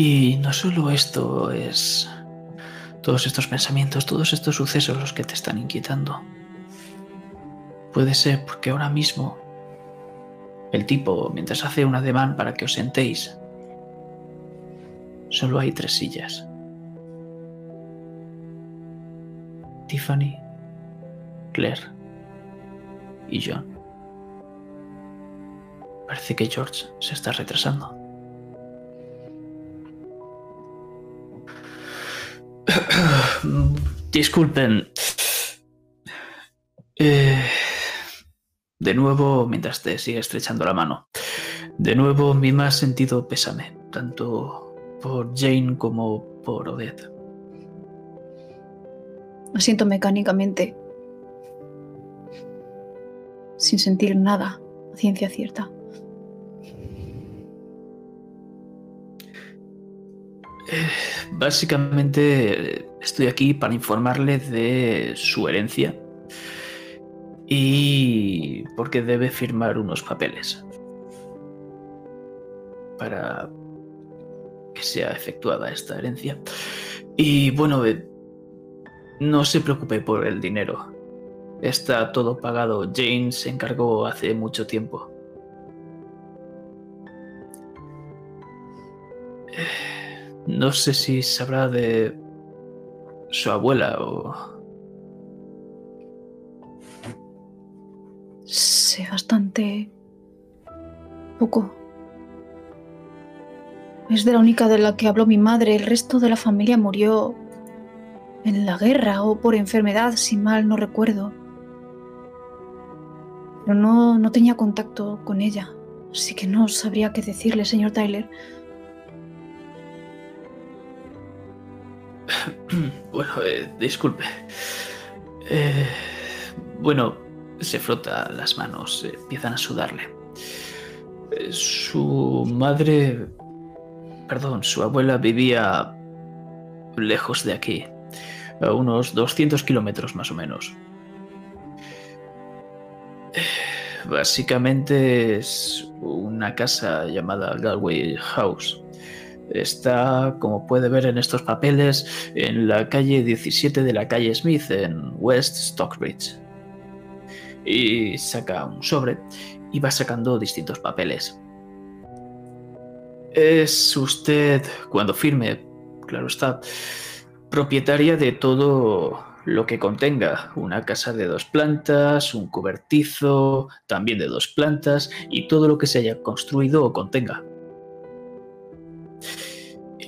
Y no solo esto es todos estos pensamientos, todos estos sucesos los que te están inquietando. Puede ser porque ahora mismo el tipo, mientras hace un ademán para que os sentéis, solo hay tres sillas. Tiffany, Claire y John. Parece que George se está retrasando. [coughs] Disculpen. Eh, de nuevo, mientras te sigue estrechando la mano. De nuevo, mi más sentido pésame, tanto por Jane como por Odette. siento mecánicamente, sin sentir nada, ciencia cierta. Eh, básicamente estoy aquí para informarle de su herencia y porque debe firmar unos papeles para que sea efectuada esta herencia. Y bueno, eh, no se preocupe por el dinero. Está todo pagado. Jane se encargó hace mucho tiempo. No sé si sabrá de su abuela o... Sé bastante poco. Es de la única de la que habló mi madre. El resto de la familia murió en la guerra o por enfermedad, si mal no recuerdo. Pero no, no tenía contacto con ella, así que no sabría qué decirle, señor Tyler. Bueno, eh, disculpe. Eh, bueno, se frota las manos, empiezan a sudarle. Eh, su madre, perdón, su abuela vivía lejos de aquí, a unos 200 kilómetros más o menos. Básicamente es una casa llamada Galway House. Está, como puede ver en estos papeles, en la calle 17 de la calle Smith, en West Stockbridge. Y saca un sobre y va sacando distintos papeles. Es usted, cuando firme, claro está, propietaria de todo lo que contenga una casa de dos plantas, un cobertizo, también de dos plantas y todo lo que se haya construido o contenga.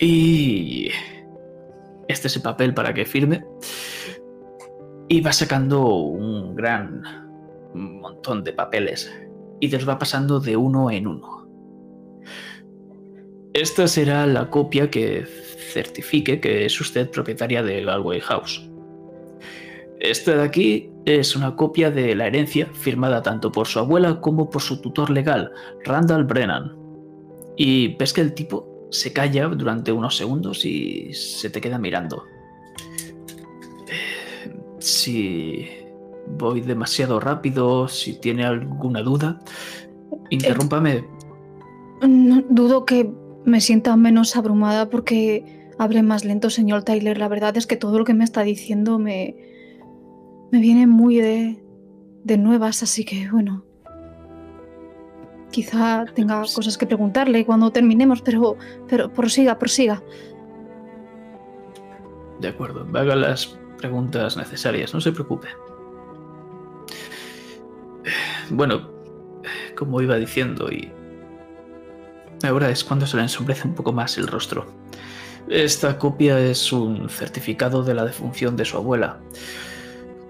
Y este es el papel para que firme. Y va sacando un gran montón de papeles y te los va pasando de uno en uno. Esta será la copia que certifique que es usted propietaria de Galway House. Esta de aquí es una copia de la herencia firmada tanto por su abuela como por su tutor legal, Randall Brennan. Y ves que el tipo se calla durante unos segundos y se te queda mirando. Si voy demasiado rápido, si tiene alguna duda, interrúmpame. Dudo que me sienta menos abrumada porque hable más lento, señor Tyler. La verdad es que todo lo que me está diciendo me, me viene muy de, de nuevas, así que bueno. Quizá tenga cosas que preguntarle cuando terminemos, pero, pero prosiga, prosiga. De acuerdo, haga las preguntas necesarias, no se preocupe. Bueno, como iba diciendo, y ahora es cuando se le ensombrece un poco más el rostro. Esta copia es un certificado de la defunción de su abuela.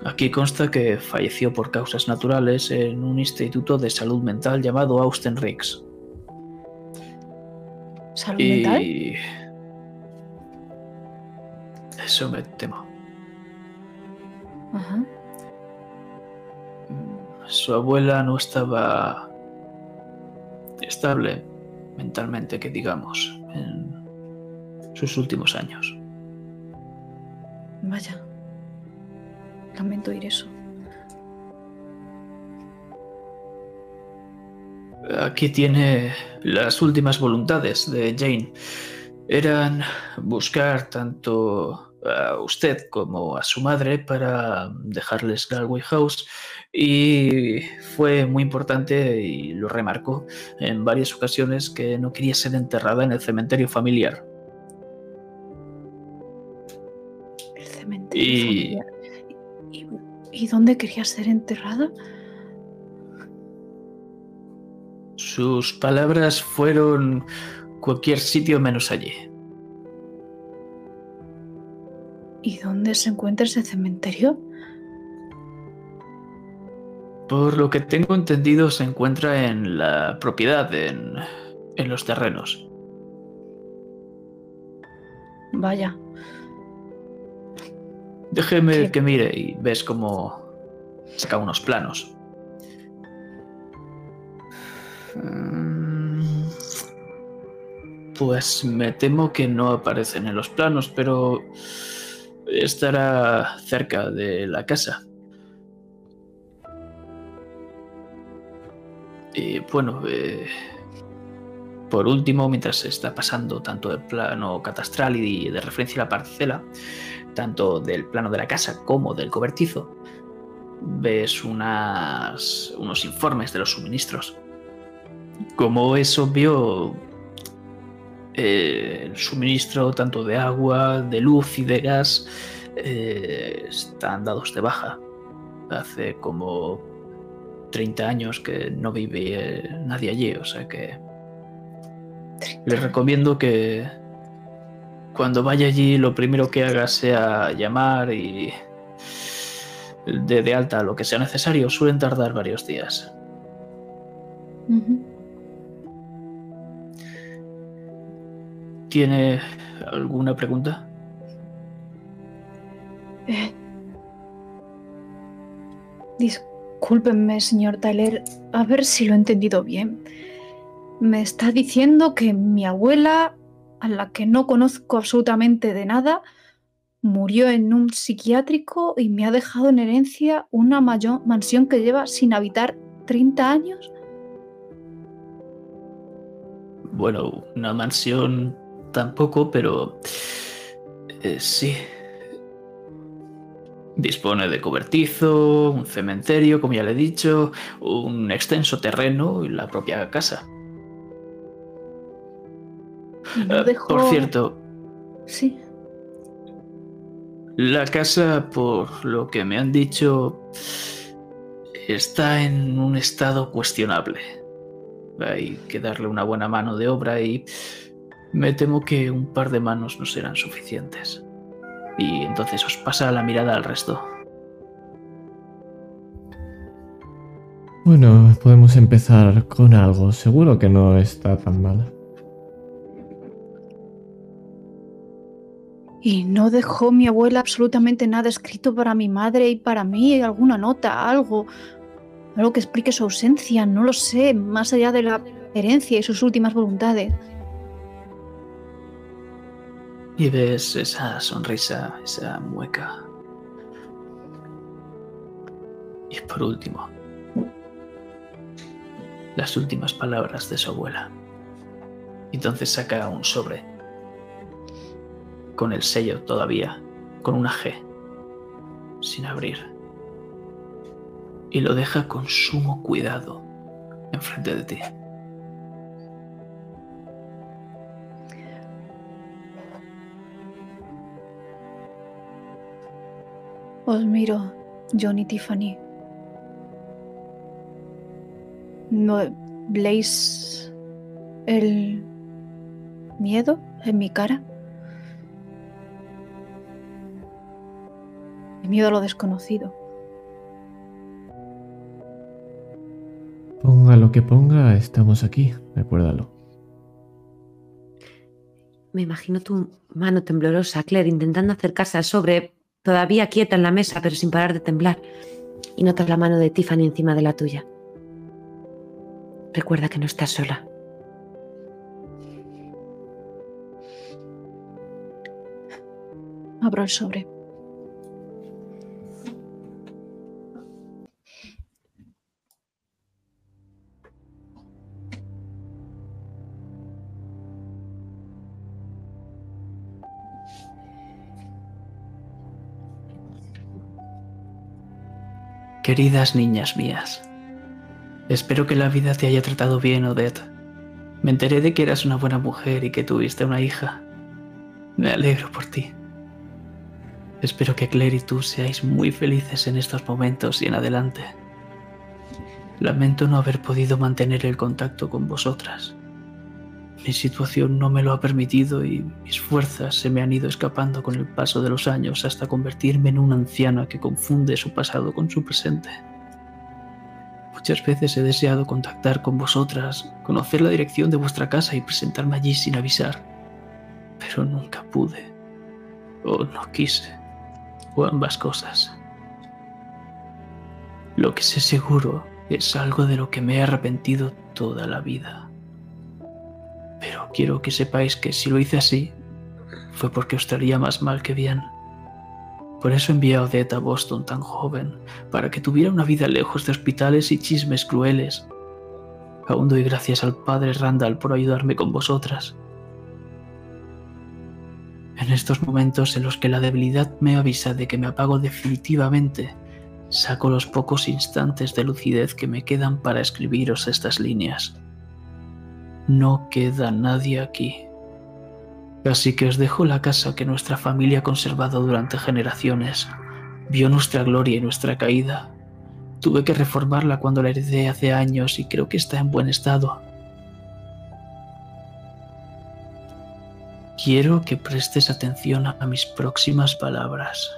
Aquí consta que falleció por causas naturales en un instituto de salud mental llamado Austen Riggs. ¿Salud mental? Y... Eso me temo. Ajá. Su abuela no estaba estable mentalmente, que digamos, en sus últimos años. Vaya. Lamento oír eso. Aquí tiene las últimas voluntades de Jane. Eran buscar tanto a usted como a su madre para dejarles Galway House y fue muy importante y lo remarcó en varias ocasiones que no quería ser enterrada en el cementerio familiar. El cementerio Y- familiar. ¿Y, dónde quería ser enterrada? Sus palabras fueron cualquier sitio menos allí. ¿Y dónde se encuentra ese cementerio? Por lo que tengo entendido, se encuentra en la propiedad, en, en los terrenos. Vaya. Déjeme que mire y ves cómo saca unos planos. Mm, Pues me temo que no aparecen en los planos, pero estará cerca de la casa. Y bueno, eh, por último, mientras se está pasando tanto el plano catastral y de referencia a la parcela, tanto del plano de la casa como del cobertizo, ves unas, unos informes de los suministros. Como es obvio, eh, el suministro tanto de agua, de luz y de gas eh, están dados de baja. Hace como 30 años que no vive eh, nadie allí, o sea que les recomiendo que cuando vaya allí lo primero que haga sea llamar y de, de alta lo que sea necesario. Suelen tardar varios días. ¿Tiene alguna pregunta? Eh, Discúlpenme, señor Tyler, a ver si lo he entendido bien. Me está diciendo que mi abuela, a la que no conozco absolutamente de nada, murió en un psiquiátrico y me ha dejado en herencia una mayo- mansión que lleva sin habitar 30 años. Bueno, una mansión tampoco, pero eh, sí. Dispone de cobertizo, un cementerio, como ya le he dicho, un extenso terreno y la propia casa. No dejó... Por cierto, Sí. la casa, por lo que me han dicho, está en un estado cuestionable. Hay que darle una buena mano de obra y me temo que un par de manos no serán suficientes. Y entonces os pasa la mirada al resto. Bueno, podemos empezar con algo. Seguro que no está tan mal. Y no dejó mi abuela absolutamente nada escrito para mi madre y para mí, alguna nota, algo. Algo que explique su ausencia, no lo sé, más allá de la herencia y sus últimas voluntades. Y ves esa sonrisa, esa mueca. Y por último, las últimas palabras de su abuela. Entonces saca un sobre con el sello todavía, con una G, sin abrir. Y lo deja con sumo cuidado enfrente de ti. Os miro, John y Tiffany. ¿No veis el miedo en mi cara? Miedo a lo desconocido. Ponga lo que ponga, estamos aquí. Recuérdalo. Me imagino tu mano temblorosa, Claire, intentando acercarse al sobre, todavía quieta en la mesa, pero sin parar de temblar. Y notas la mano de Tiffany encima de la tuya. Recuerda que no estás sola. Abro el sobre. Queridas niñas mías, espero que la vida te haya tratado bien, Odette. Me enteré de que eras una buena mujer y que tuviste una hija. Me alegro por ti. Espero que Claire y tú seáis muy felices en estos momentos y en adelante. Lamento no haber podido mantener el contacto con vosotras. Mi situación no me lo ha permitido y mis fuerzas se me han ido escapando con el paso de los años hasta convertirme en una anciana que confunde su pasado con su presente. Muchas veces he deseado contactar con vosotras, conocer la dirección de vuestra casa y presentarme allí sin avisar, pero nunca pude, o no quise, o ambas cosas. Lo que sé seguro es algo de lo que me he arrepentido toda la vida. Pero quiero que sepáis que si lo hice así, fue porque os traería más mal que bien. Por eso envié a Odette a Boston tan joven, para que tuviera una vida lejos de hospitales y chismes crueles. Aún doy gracias al padre Randall por ayudarme con vosotras. En estos momentos en los que la debilidad me avisa de que me apago definitivamente, saco los pocos instantes de lucidez que me quedan para escribiros estas líneas. No queda nadie aquí. Así que os dejo la casa que nuestra familia ha conservado durante generaciones. Vio nuestra gloria y nuestra caída. Tuve que reformarla cuando la heredé hace años y creo que está en buen estado. Quiero que prestes atención a mis próximas palabras.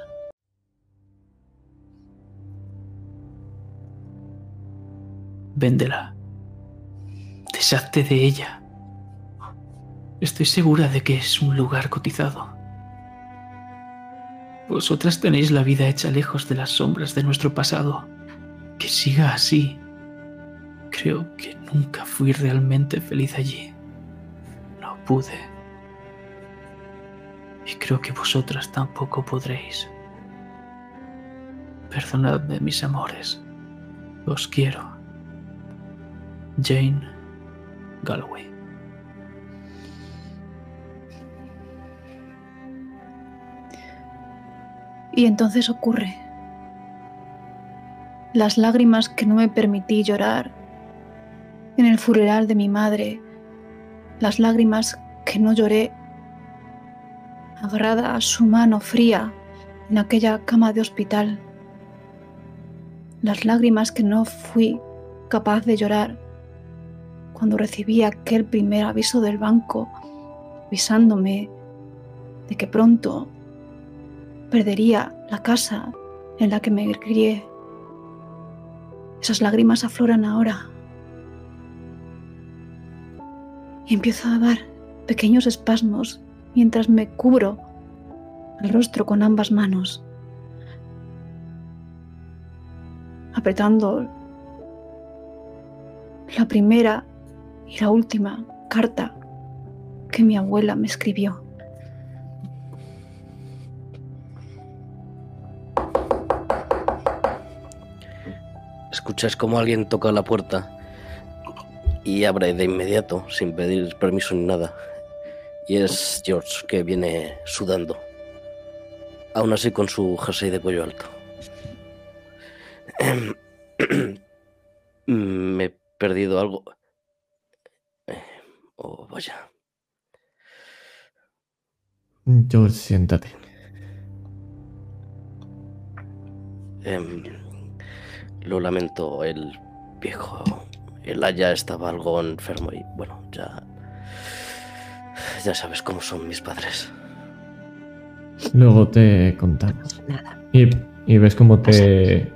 Véndela. Deshazte de ella. Estoy segura de que es un lugar cotizado. Vosotras tenéis la vida hecha lejos de las sombras de nuestro pasado. Que siga así. Creo que nunca fui realmente feliz allí. No pude. Y creo que vosotras tampoco podréis. Perdonadme, mis amores. Os quiero. Jane Galloway. Y entonces ocurre. Las lágrimas que no me permití llorar en el funeral de mi madre, las lágrimas que no lloré agarrada a su mano fría en aquella cama de hospital. Las lágrimas que no fui capaz de llorar cuando recibí aquel primer aviso del banco avisándome de que pronto perdería la casa en la que me crié. Esas lágrimas afloran ahora. Y empiezo a dar pequeños espasmos mientras me cubro el rostro con ambas manos, apretando la primera y la última carta que mi abuela me escribió. Escuchas como alguien toca la puerta y abre de inmediato, sin pedir permiso ni nada. Y es George que viene sudando. Aún así con su jersey de cuello alto. [clears throat] Me he perdido algo. Oh, vaya. George, siéntate. Em, lo lamento, el viejo. El Aya estaba algo enfermo y bueno, ya. Ya sabes cómo son mis padres. Luego te contamos. Nada. Y, y ves cómo te.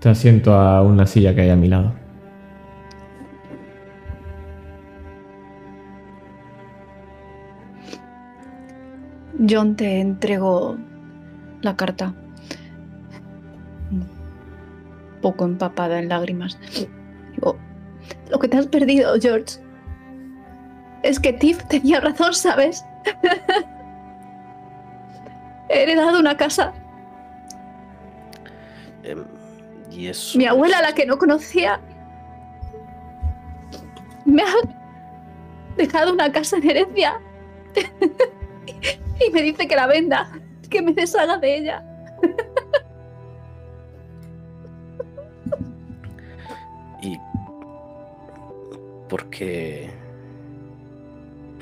Te asiento a una silla que hay a mi lado. John te entregó la carta. Un poco empapada en lágrimas. Digo, lo que te has perdido, George. Es que Tiff tenía razón, ¿sabes? He heredado una casa. Em, y eso. Mi abuela, la que no conocía, me ha dejado una casa en herencia. [laughs] y me dice que la venda, que me deshaga de ella. [laughs] ¿Y por qué?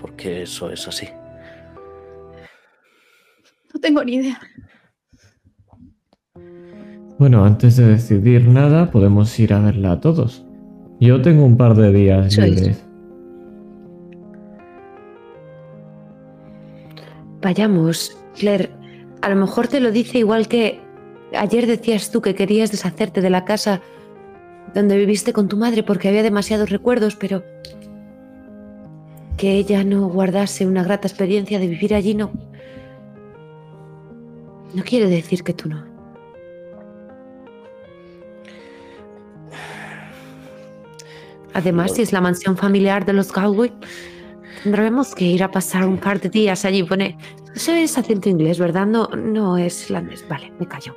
¿Por qué eso es así? No tengo ni idea. Bueno, antes de decidir nada, podemos ir a verla a todos. Yo tengo un par de días libres. Vayamos, Claire. A lo mejor te lo dice igual que ayer decías tú que querías deshacerte de la casa donde viviste con tu madre porque había demasiados recuerdos, pero que ella no guardase una grata experiencia de vivir allí no. No quiere decir que tú no. Además, si es la mansión familiar de los Galway, tendremos que ir a pasar un par de días allí. Pone, eso es acento inglés, ¿verdad? No, no es irlandés. Vale, me callo.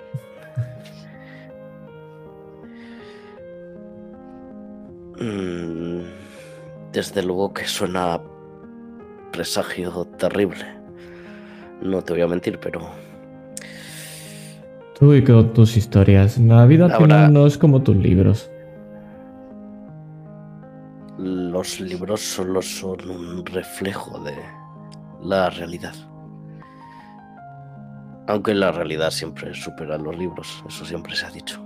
Mm, Desde luego que suena a presagio terrible. No te voy a mentir, pero Tú y con tus historias. La vida al Ahora- final no es como tus libros. Los libros solo son un reflejo de la realidad. Aunque la realidad siempre supera los libros, eso siempre se ha dicho.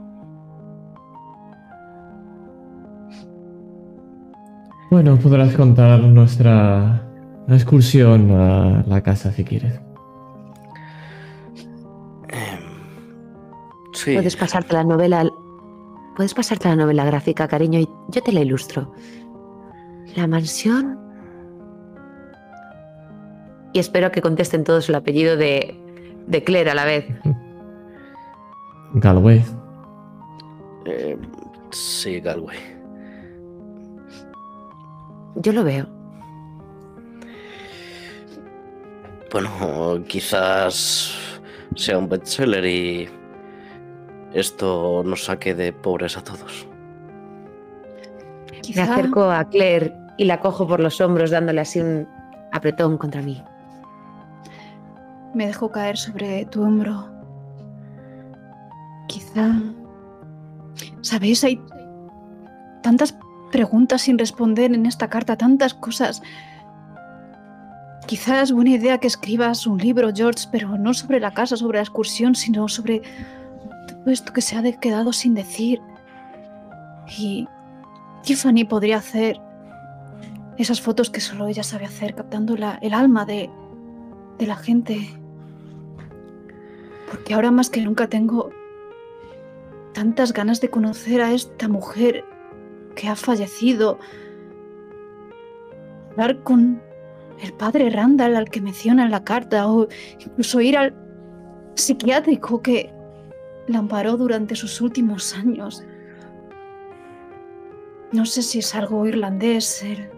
Bueno, podrás contar nuestra excursión a la casa si quieres. Em, sí, Puedes pasarte la novela. Puedes pasarte la novela gráfica, cariño, y yo te la ilustro. La mansión. Y espero que contesten todos el apellido de, de Claire a la vez. [laughs] Galway. em, sí, Galway. Yo lo veo. Bueno, quizás sea un bestseller y esto nos saque de pobres a todos. Me acerco a Claire y la cojo por los hombros dándole así un apretón contra mí. me dejo caer sobre tu hombro. Quizá... ¿Sabéis? Hay tantas preguntas sin responder en esta carta, tantas cosas quizás es buena idea que escribas un libro, George, pero no sobre la casa, sobre la excursión, sino sobre todo esto que se ha quedado sin decir. Y Tiffany podría hacer esas fotos que solo ella sabe hacer, captando el alma de, de la gente. Porque ahora más que nunca tengo tantas ganas de conocer a esta mujer que ha fallecido. Hablar con el padre Randall al que menciona en la carta o incluso ir al psiquiátrico que la amparó durante sus últimos años. No sé si es algo irlandés ser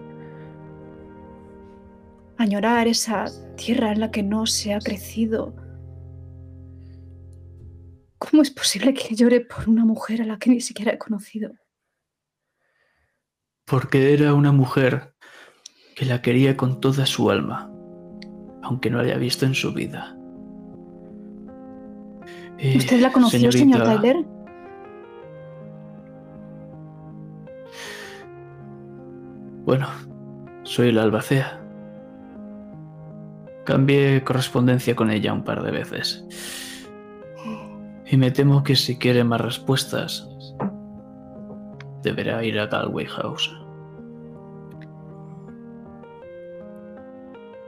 añorar esa tierra en la que no se ha crecido. ¿Cómo es posible que llore por una mujer a la que ni siquiera he conocido? Porque era una mujer que la quería con toda su alma, aunque no la haya visto en su vida. Eh, ¿Usted la conoció, señor señorita, Tyler? Bueno, soy la albacea. Cambié correspondencia con ella un par de veces. Y me temo que si quiere más respuestas, deberá ir a Galway House.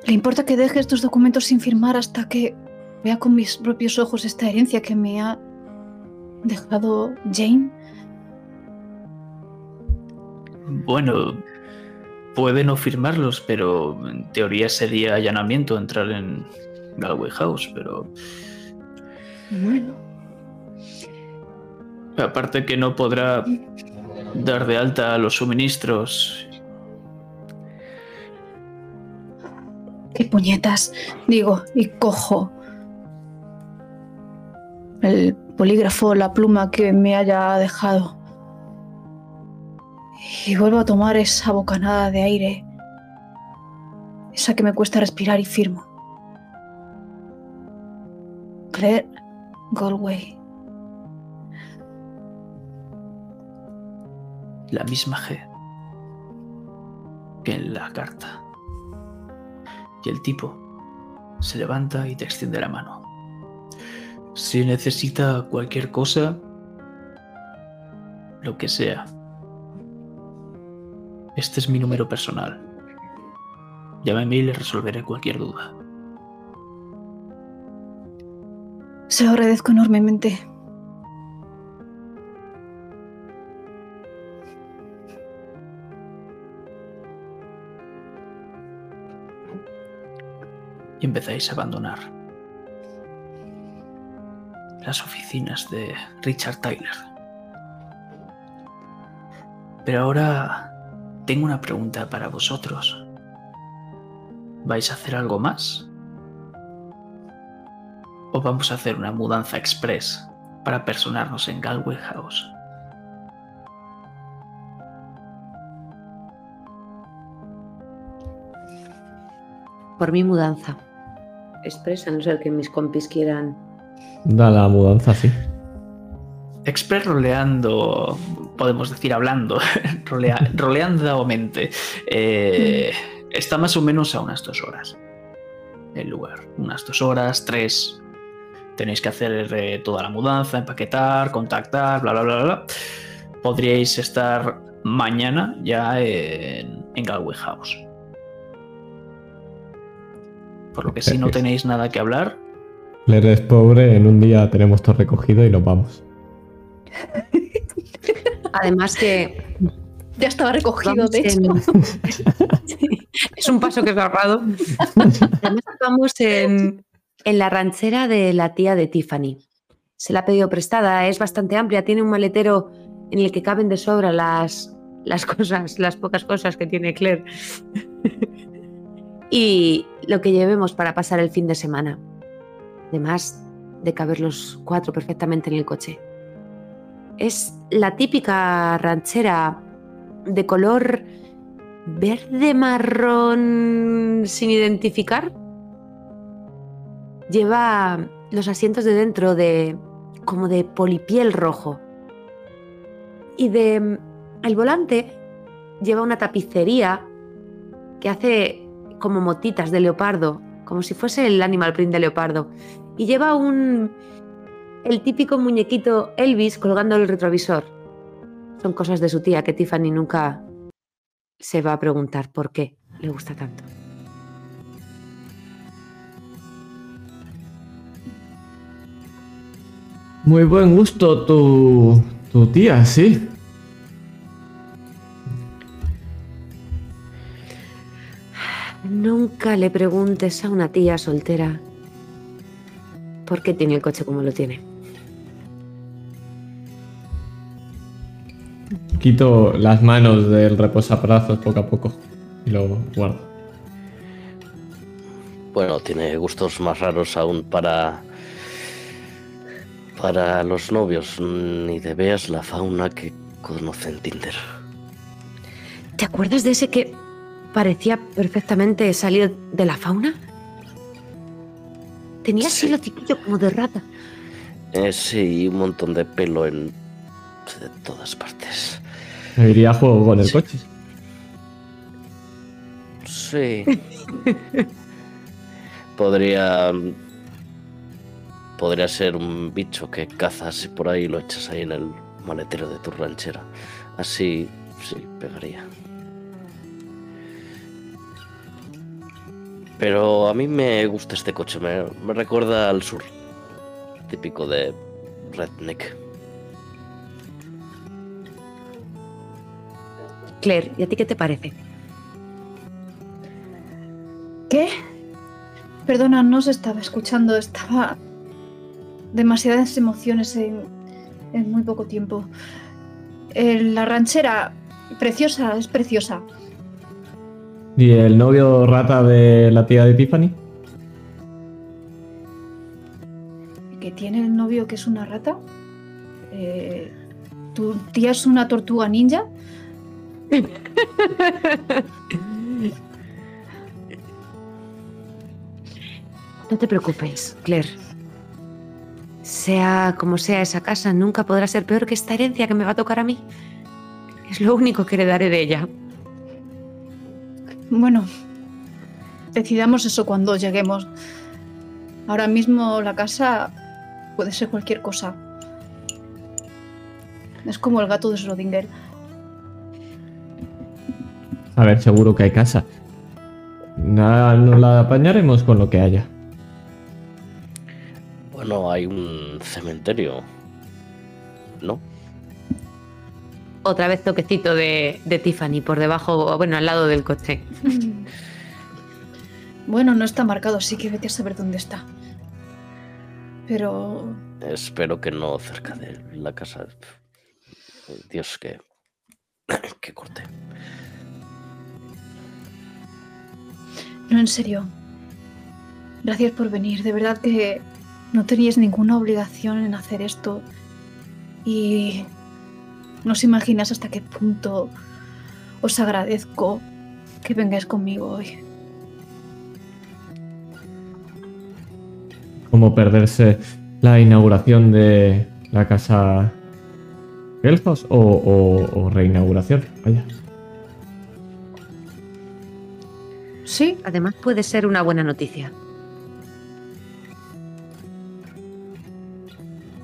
¿Le importa que deje estos documentos sin firmar hasta que vea con mis propios ojos esta herencia que me ha dejado Jane? Bueno, puede no firmarlos, pero en teoría sería allanamiento entrar en Galway House, pero Bueno, aparte que no podrá dar de alta los suministros. qué puñetas. Digo, y cojo el polígrafo, la pluma que me haya dejado. Y vuelvo a tomar esa bocanada de aire. Esa que me cuesta respirar y firmo. Claire Galway. la misma G que en la carta. Y el tipo se levanta y te extiende la mano. Si necesita cualquier cosa, lo que sea, este es mi número personal. Llámeme y le resolveré cualquier duda. Se lo agradezco enormemente. y empezáis a abandonar las oficinas de Richard Tyler. Pero ahora tengo una pregunta para vosotros. ¿Vais a hacer algo más? ¿O vamos a hacer una mudanza express para personarnos en Galway House? Por mi mudanza. Expresa, a no ser que mis compis quieran. Da la mudanza, sí. Express roleando, podemos decir hablando, [laughs] rolea, roleandamente, eh, está más o menos a unas dos horas. El lugar, unas dos horas, tres. Tenéis que hacer eh, toda la mudanza, empaquetar, contactar, bla, bla, bla, bla. Podríais estar mañana ya en, en Galway House. Por lo que si no [laughs] tenéis nada que hablar, Le eres pobre, en un día tenemos todo recogido y nos vamos. Además que Ya estaba recogido, vamos de hecho. en- Sí, [laughs] es un paso que ha ahorrado. Además vamos en, en la ranchera de la tía de Tiffany. Se la ha pedido prestada, es bastante amplia, tiene un maletero en el que caben de sobra las, las cosas, las pocas cosas que tiene Claire. [laughs] y lo que llevemos para pasar el fin de semana. Además de caber los cuatro perfectamente en el coche. Es la típica ranchera de color verde marrón sin identificar. Lleva los asientos de dentro de como de polipiel rojo. Y de el volante lleva una tapicería que hace como motitas de leopardo, como si fuese el animal print de leopardo. Y lleva un. El típico muñequito Elvis colgando el retrovisor. Son cosas de su tía que Tiffany nunca se va a preguntar por qué le gusta tanto. Muy buen gusto tu, tu tía, sí. Nunca le preguntes a una tía soltera por qué tiene el coche como lo tiene. Quito las manos del reposabrazos poco a poco y lo guardo. Bueno, tiene gustos más raros aún para. Para los novios. Ni de veas la fauna que conoce en Tinder. ¿Te acuerdas de ese que parecía perfectamente salir de la fauna? Tenía así Sí. lo chiquillo como de rata. Eh, sí, un montón de pelo en. de todas partes. Me iría a juego con el coche. Sí. Podría. Podría ser un bicho que cazas y por ahí lo echas ahí en el maletero de tu ranchera. Así, sí, pegaría. Pero a mí me gusta este coche, me, me recuerda al sur. Típico de Redneck. Claire, ¿y a ti qué te parece? ¿Qué? Perdona, no se estaba escuchando. Estaba. demasiadas emociones en, en muy poco tiempo. Eh, la ranchera, preciosa, es preciosa. ¿Y el novio rata de la tía de Tiffany? Que tiene el novio que es una rata. Eh, ¿Tu tía es una tortuga ninja? No te preocupes, Claire. Sea como sea esa casa, nunca podrá ser peor que esta herencia que me va a tocar a mí. Es lo único que heredaré de ella. Bueno, decidamos eso cuando lleguemos. Ahora mismo la casa puede ser cualquier cosa. Es como el gato de Schrödinger. A ver, seguro que hay casa. Nada, nos la apañaremos con lo que haya. Bueno, hay un cementerio. ¿No? Otra vez toquecito de, de Tiffany por debajo, bueno, al lado del coche. [laughs] Bueno, no está marcado, así que vete a saber dónde está. Pero Espero que no cerca de la casa. Dios, que. [coughs] que corte. No, en serio. Gracias por venir. De verdad que no teníais ninguna obligación en hacer esto. Y no os imaginas hasta qué punto os agradezco que vengáis conmigo hoy. Como perderse la inauguración de la casa Gelfos o, o- o reinauguración. Vaya. Sí, Además puede ser una buena noticia.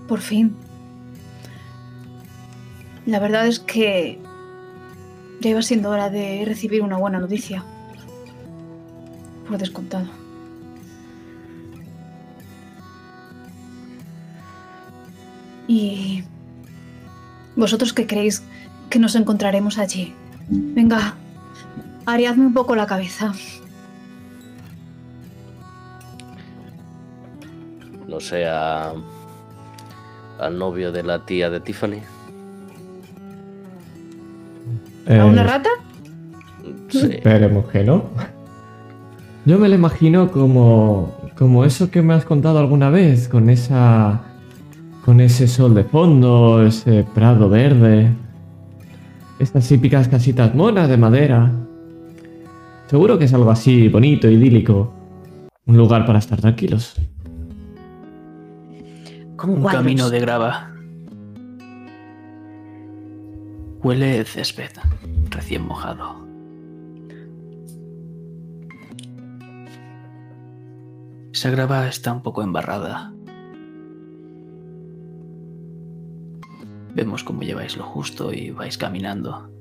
por fin. La verdad es que ya iba siendo hora de recibir una buena noticia. Por descontado. ¿Y vosotros qué creéis que nos encontraremos allí? Venga, ariadme un poco la cabeza. No sea. al novio de la tía de Tiffany. ¿A una Eh, rata? Sí. Esperemos que no. Yo me lo imagino como, como eso que me has contado alguna vez, con esa, con ese sol de fondo, ese prado verde, estas típicas casitas monas de madera. Seguro que es algo así bonito, idílico, un lugar para estar tranquilos. Con Un cuadros. camino de grava. Huele césped, recién mojado. Esa grava está un poco embarrada. Vemos cómo lleváis lo justo y vais caminando.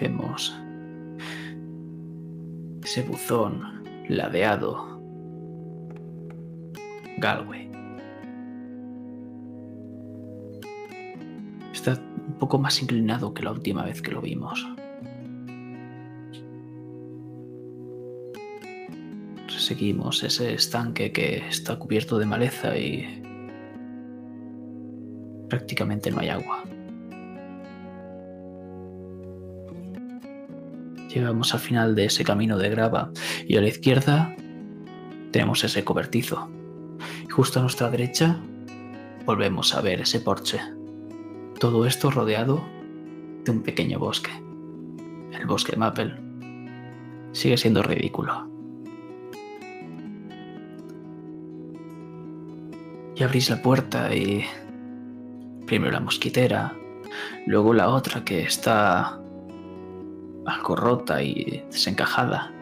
Vemos ese buzón ladeado. Galway. Está un poco más inclinado que la última vez que lo vimos. Seguimos ese estanque que está cubierto de maleza y prácticamente no hay agua. Llegamos al final de ese camino de grava y a la izquierda tenemos ese cobertizo. Y justo a nuestra derecha volvemos a ver ese porche. Todo esto rodeado de un pequeño bosque. El bosque Maple. Sigue siendo ridículo. Y abrís la puerta y... Primero la mosquitera, luego la otra que está algo rota y desencajada.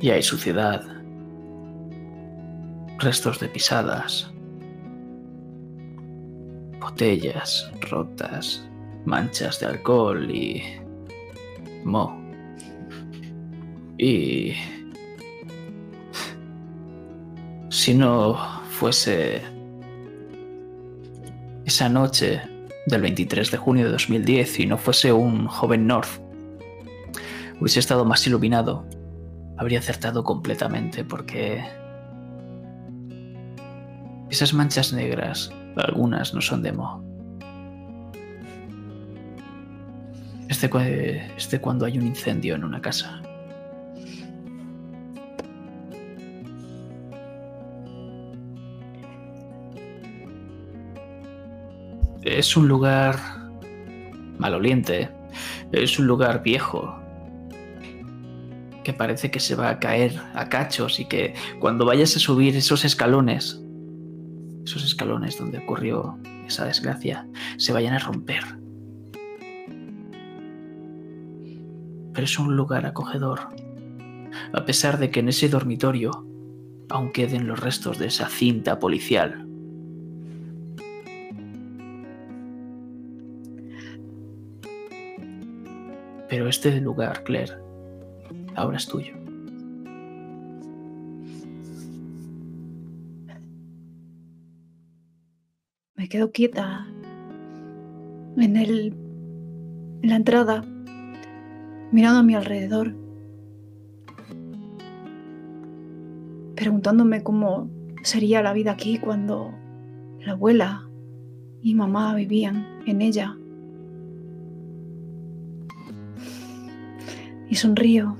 Y hay suciedad, restos de pisadas, botellas rotas, manchas de alcohol y... mo. Y... Si no fuese esa noche del 23 de junio de 2010 y no fuese un joven North, hubiese estado más iluminado, habría acertado completamente porque esas manchas negras, algunas no son de Mo. Es de, es de cuando hay un incendio en una casa. Es un lugar maloliente, es un lugar viejo, que parece que se va a caer a cachos y que cuando vayas a subir esos escalones, esos escalones donde ocurrió esa desgracia, se vayan a romper. Pero es un lugar acogedor, a pesar de que en ese dormitorio aún queden los restos de esa cinta policial. Pero este lugar, Claire, ahora es tuyo. Me quedo quieta en el en la entrada, mirando a mi alrededor, preguntándome cómo sería la vida aquí cuando la abuela y mamá vivían en ella. Y sonrío.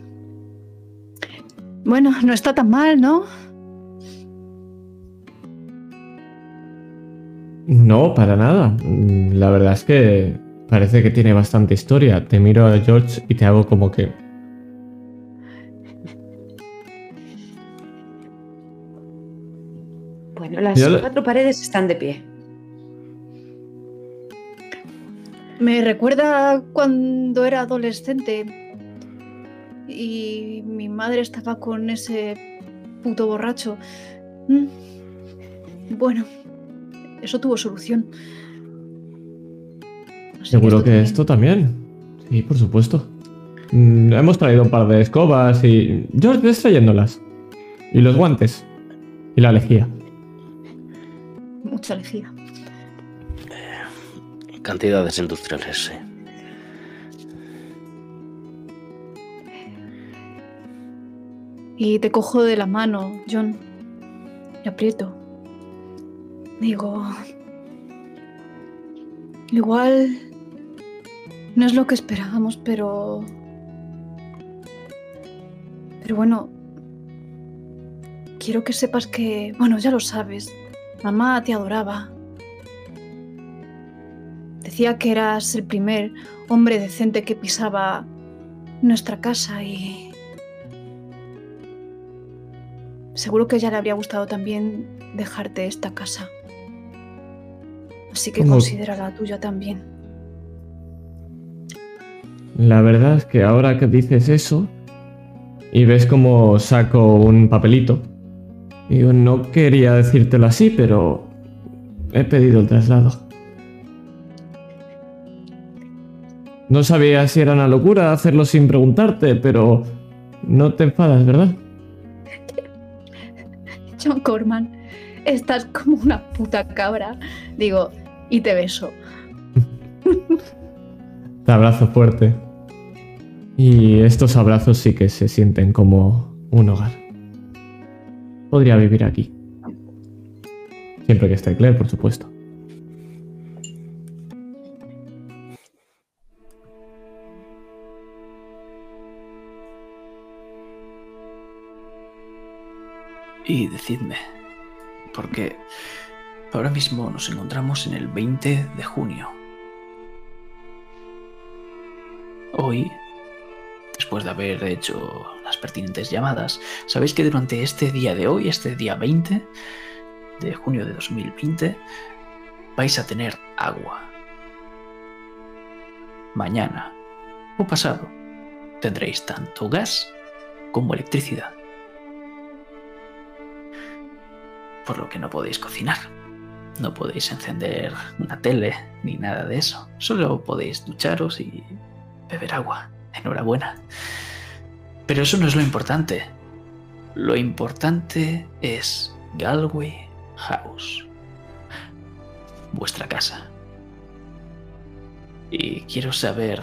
Bueno, no está tan mal, ¿no? No, para nada. Mm, La verdad es que parece que tiene bastante historia. Te miro a George y te hago como que... Bueno, las Yo cuatro paredes están de pie. Me recuerda cuando era adolescente y mi madre estaba con ese puto borracho. Mm. Bueno, eso tuvo solución. Así Seguro que también. esto también. Sí, por supuesto. Mm, hemos traído un par de escobas y... George, ves trayéndolas. Y los guantes. Y la lejía. Mucha lejía. Cantidades industriales, sí. Y te cojo de la mano, John. Y aprieto. Digo... Igual... No es lo que esperábamos, pero... Pero bueno... Quiero que sepas que... Bueno, ya lo sabes. Mamá te adoraba. Decía que eras el primer hombre decente que pisaba nuestra casa y... Seguro que a ella le habría gustado también dejarte esta casa. Así que ¿Cómo? considera la tuya también. la verdad es que ahora que dices eso y ves como saco un papelito, digo, no quería decírtelo así, pero he pedido el traslado. No sabía si era una locura hacerlo sin preguntarte, pero no te enfadas, ¿verdad? John Corman, estás como una puta cabra. Digo, y te beso. Te abrazo fuerte. Y estos abrazos sí que se sienten como un hogar. Podría vivir aquí. Siempre que esté Claire, por supuesto. Y decidme, porque ahora mismo nos encontramos en el 20 de junio. Hoy, después de haber hecho las pertinentes llamadas, sabéis que durante este día de hoy, este día 20 de junio de 2020, vais a tener agua. Mañana o pasado tendréis tanto gas como electricidad. Por lo que no podéis cocinar. No podéis encender una tele ni nada de eso. Solo podéis ducharos y beber agua. Enhorabuena. Pero eso no es lo importante. Lo importante es Galway House. Vuestra casa. Y quiero saber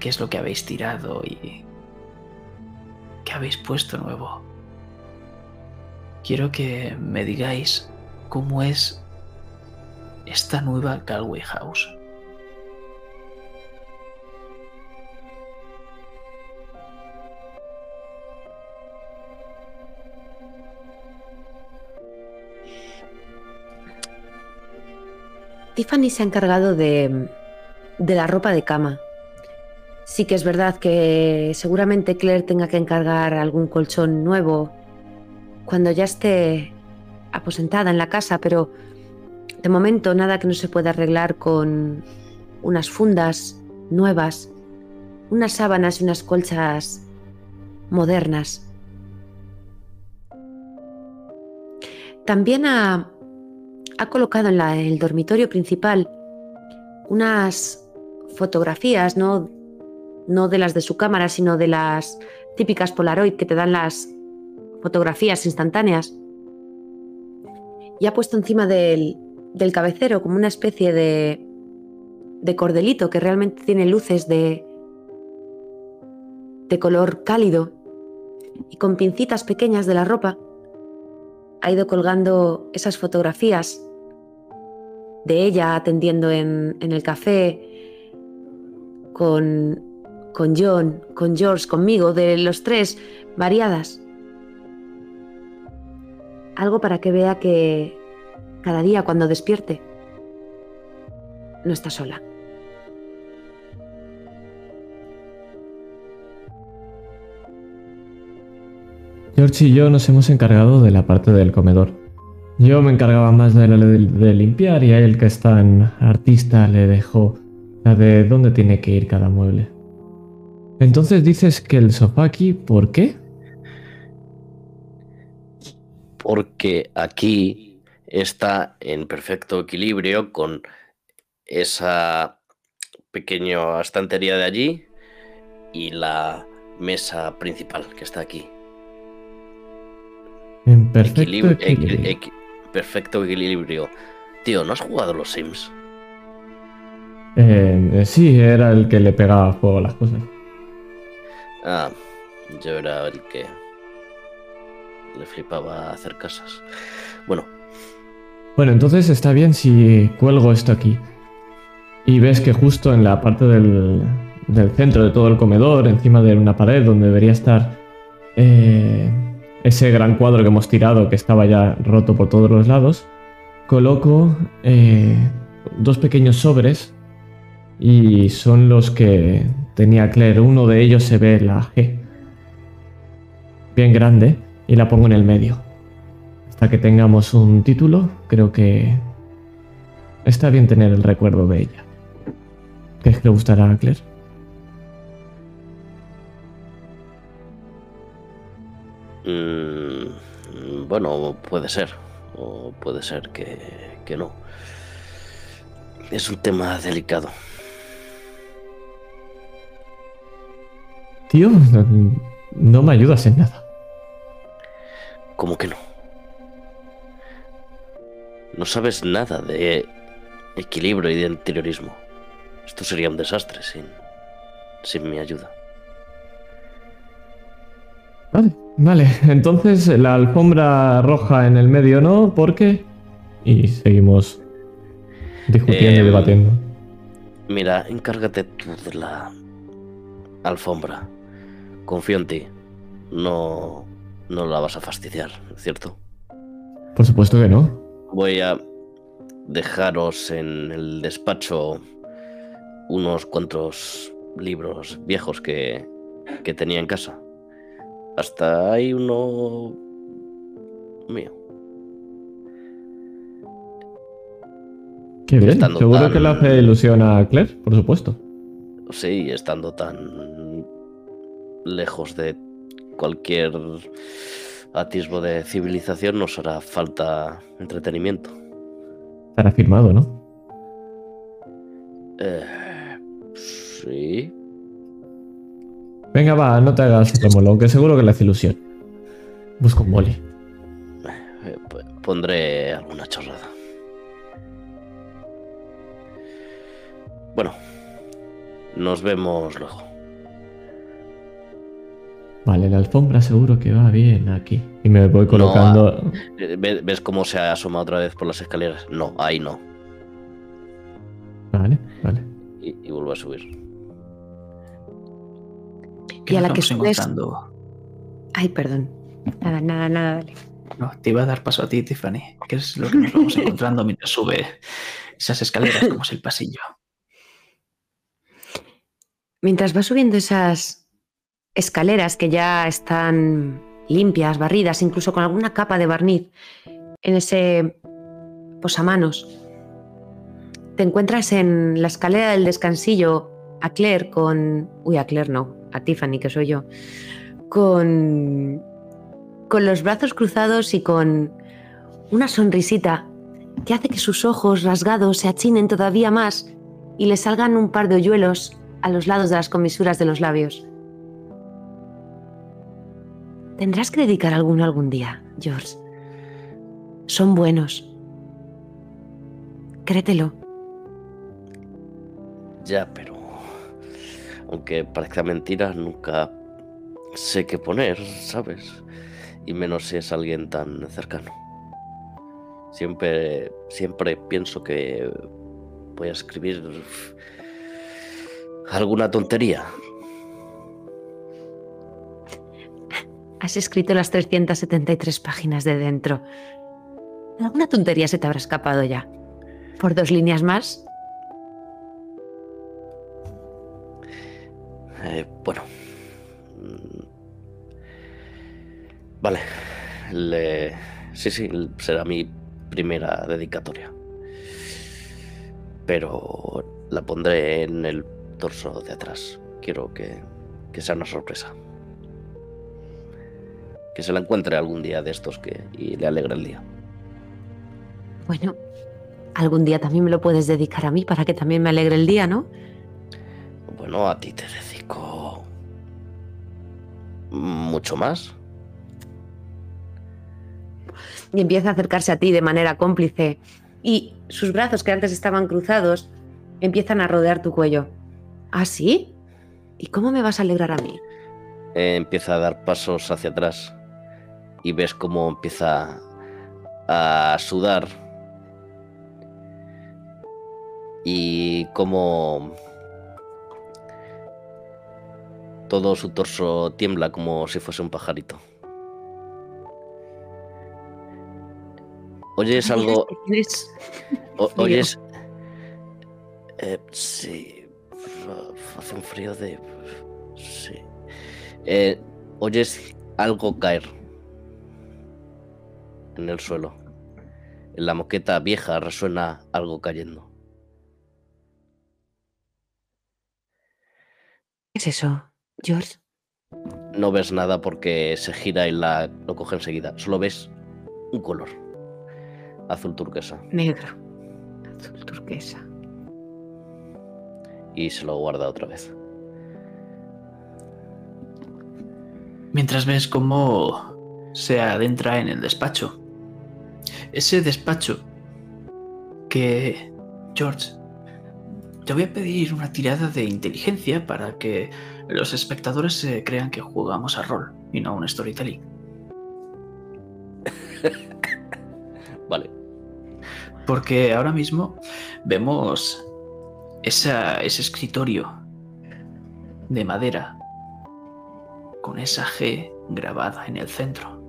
qué es lo que habéis tirado y qué habéis puesto nuevo quiero que me digáis cómo es esta nueva Galway House. Tiffany se ha encargado de, de la ropa de cama. Sí que es verdad que seguramente Claire tenga que encargar algún colchón nuevo cuando ya esté aposentada en la casa, pero de momento nada que no se pueda arreglar con unas fundas nuevas, unas sábanas y unas colchas modernas. También ha, colocado en, en, el dormitorio principal unas fotografías, no, no de las de su cámara, sino de las típicas Polaroid que te dan las fotografías instantáneas y ha puesto encima del, cabecero como una especie de, de cordelito que realmente tiene luces de, de color cálido y con pincitas pequeñas de la ropa ha ido colgando esas fotografías de ella atendiendo en, en el café con, con John, con George, conmigo, de los tres, variadas algo para que vea que cada día cuando despierte no está sola. George y yo nos hemos encargado de la parte del comedor. Yo me encargaba más de, de, limpiar y a él que es tan artista le dejó la de dónde tiene que ir cada mueble. Entonces dices que el sofá aquí, ¿por qué? Porque aquí está en perfecto equilibrio con esa pequeña estantería de allí y la mesa principal que está aquí. En perfecto equilibrio. perfecto equilibrio. Tío, ¿no has jugado los Sims? Eh, sí, era el que le pegaba fuego a las cosas. Ah, yo era el que le flipaba hacer casas. Bueno. Bueno, entonces está bien si cuelgo esto aquí. Y ves que justo en la parte del, centro de todo el comedor, encima de una pared donde debería estar eh, ese gran cuadro que hemos tirado que estaba ya roto por todos los lados, coloco eh, dos pequeños sobres y son los que tenía Claire. Uno de ellos se ve la G, bien grande, y la pongo en el medio. Hasta que tengamos un título, creo que está bien tener el recuerdo de ella. ¿Crees que le gustará a Claire? Mm, bueno, puede ser. O puede ser que, que no. Es un tema delicado. Tío, no me ayudas en nada. ¿Cómo que no? No sabes nada de equilibrio y de interiorismo. Esto sería un desastre sin, sin mi ayuda. Vale, vale. Entonces la alfombra roja en el medio no, ¿por qué? Y seguimos discutiendo y Em, debatiendo. Mira, encárgate tú de la alfombra. Confío en ti. No, no la vas a fastidiar, ¿cierto? Por supuesto que no. Voy a dejaros en el despacho unos cuantos libros viejos que, que tenía en casa. Hasta hay uno mío. Qué bien. Estando Seguro tan- que le hace ilusión a Claire, por supuesto. Sí, estando tan lejos de cualquier atisbo de civilización, nos hará falta entretenimiento. Estará firmado, ¿no? Eh, sí. Venga, va, no te hagas remolón, que seguro que le hace ilusión. Busca un boli. eh, pondré alguna chorrada. Bueno, nos vemos luego. Vale, la alfombra seguro que va bien aquí. Y me voy colocando. Eh, ¿ve- ¿Ves cómo se asoma otra vez por las escaleras? No, ahí no. Vale, vale. Y, y vuelvo a subir. ¿Qué Y a la que subes-? Ay, perdón. Nada, nada, nada, dale. No, te iba a dar paso a ti, Tiffany. ¿Qué es lo que nos vamos [laughs] encontrando mientras sube esas escaleras como es el pasillo? Mientras vas subiendo esas escaleras que ya están limpias, barridas, incluso con alguna capa de barniz en ese posamanos, te encuentras en la escalera del descansillo a Claire con... Uy, a Claire no, a Tiffany, que soy yo. Con... Con los brazos cruzados y con una sonrisita que hace que sus ojos rasgados se achinen todavía más y le salgan un par de hoyuelos a los lados de las comisuras de los labios. Tendrás que dedicar alguno algún día, George. Son buenos. Créetelo. Ya, pero. Aunque parezca mentira, nunca sé qué poner, ¿sabes? Y menos si es alguien tan cercano. Siempre, siempre pienso que voy a escribir alguna tontería. Has escrito las 373 páginas de dentro. Alguna tontería se te habrá escapado ya. Por dos líneas más, Eh, bueno. Vale. Le- Sí, sí, será mi primera dedicatoria. Pero la pondré en el torso de atrás. Quiero que sea una sorpresa. Que se la encuentre algún día de estos que, y le alegre el día. bueno, algún día también me lo puedes dedicar a mí para que también me alegre el día, ¿no? Bueno, a ti te dedico mucho más. y empieza a acercarse a ti de manera cómplice y sus brazos que antes estaban cruzados empiezan a rodear tu cuello. ¿Ah, sí? ¿Y cómo me vas a alegrar a mí? Eh, empieza a dar pasos hacia atrás y ves cómo empieza a sudar y cómo todo su torso tiembla como si fuese un pajarito. ¿Oyes algo? O-. ¿Oyes? Eh, sí. Hace un frío de... Sí. Eh, ¿Oyes algo caer? En el suelo. En la moqueta vieja resuena algo cayendo. ¿Qué es eso, George? no ves nada porque se gira y la, lo coge enseguida. Solo ves un color. Azul turquesa. Negro. Azul turquesa. Y se lo guarda otra vez. Mientras ves cómo se adentra en el despacho. Ese despacho que, George, te voy a pedir una tirada de inteligencia para que los espectadores se crean que jugamos a rol y no a un storytelling. [laughs] Vale. Porque ahora mismo vemos esa- ese escritorio de madera con esa G grabada en el centro.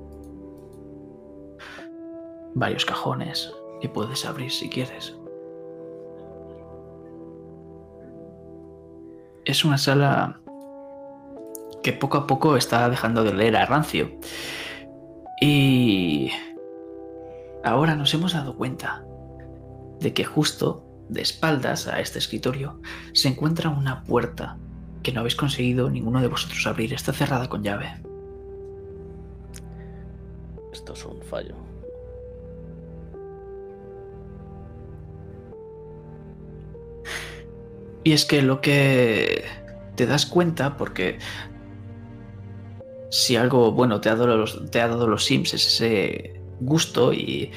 Varios cajones que puedes abrir si quieres. Es una sala que poco a poco está dejando de leer a rancio. Y ahora nos hemos dado cuenta de que justo de espaldas a este escritorio se encuentra una puerta que no habéis conseguido ninguno de vosotros abrir. Está cerrada con llave. Esto es un fallo. Y es que lo que te das cuenta, porque si algo bueno te ha dado los, te ha dado los Sims es ese gusto y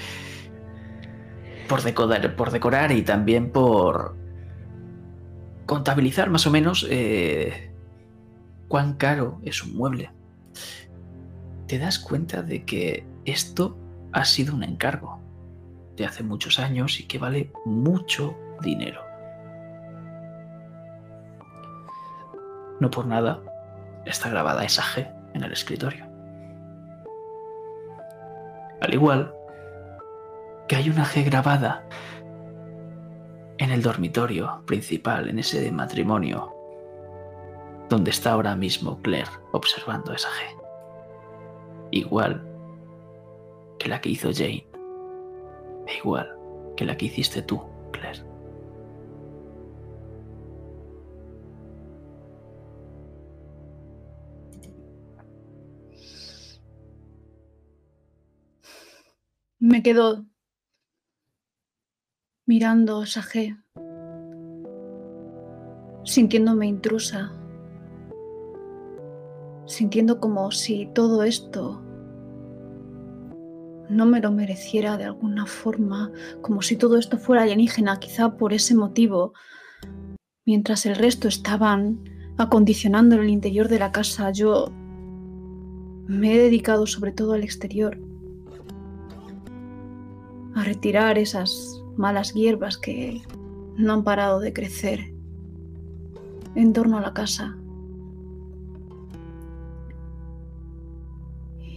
por decorar, por decorar y también por contabilizar más o menos eh, cuán caro es un mueble. Te das cuenta de que esto ha sido un encargo de hace muchos años y que vale mucho dinero. No por nada está grabada esa G en el escritorio. Al igual que hay una G grabada en el dormitorio principal, en ese matrimonio, donde está ahora mismo Claire observando esa G. Igual que la que hizo Jane. E igual que la que hiciste tú, Me quedo mirando G, sintiéndome intrusa, sintiendo como si todo esto no me lo mereciera de alguna forma, como si todo esto fuera alienígena, quizá por ese motivo, mientras el resto estaban acondicionando el interior de la casa, yo me he dedicado sobre todo al exterior a retirar esas malas hierbas que no han parado de crecer en torno a la casa.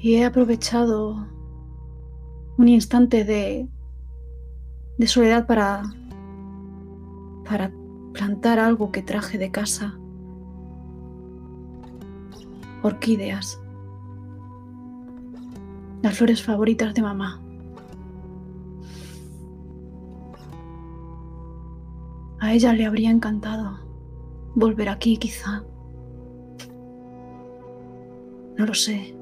Y he aprovechado un instante de, de soledad para, para plantar algo que traje de casa. Orquídeas. Las flores favoritas de mamá. A ella le habría encantado volver aquí, quizá. No lo sé.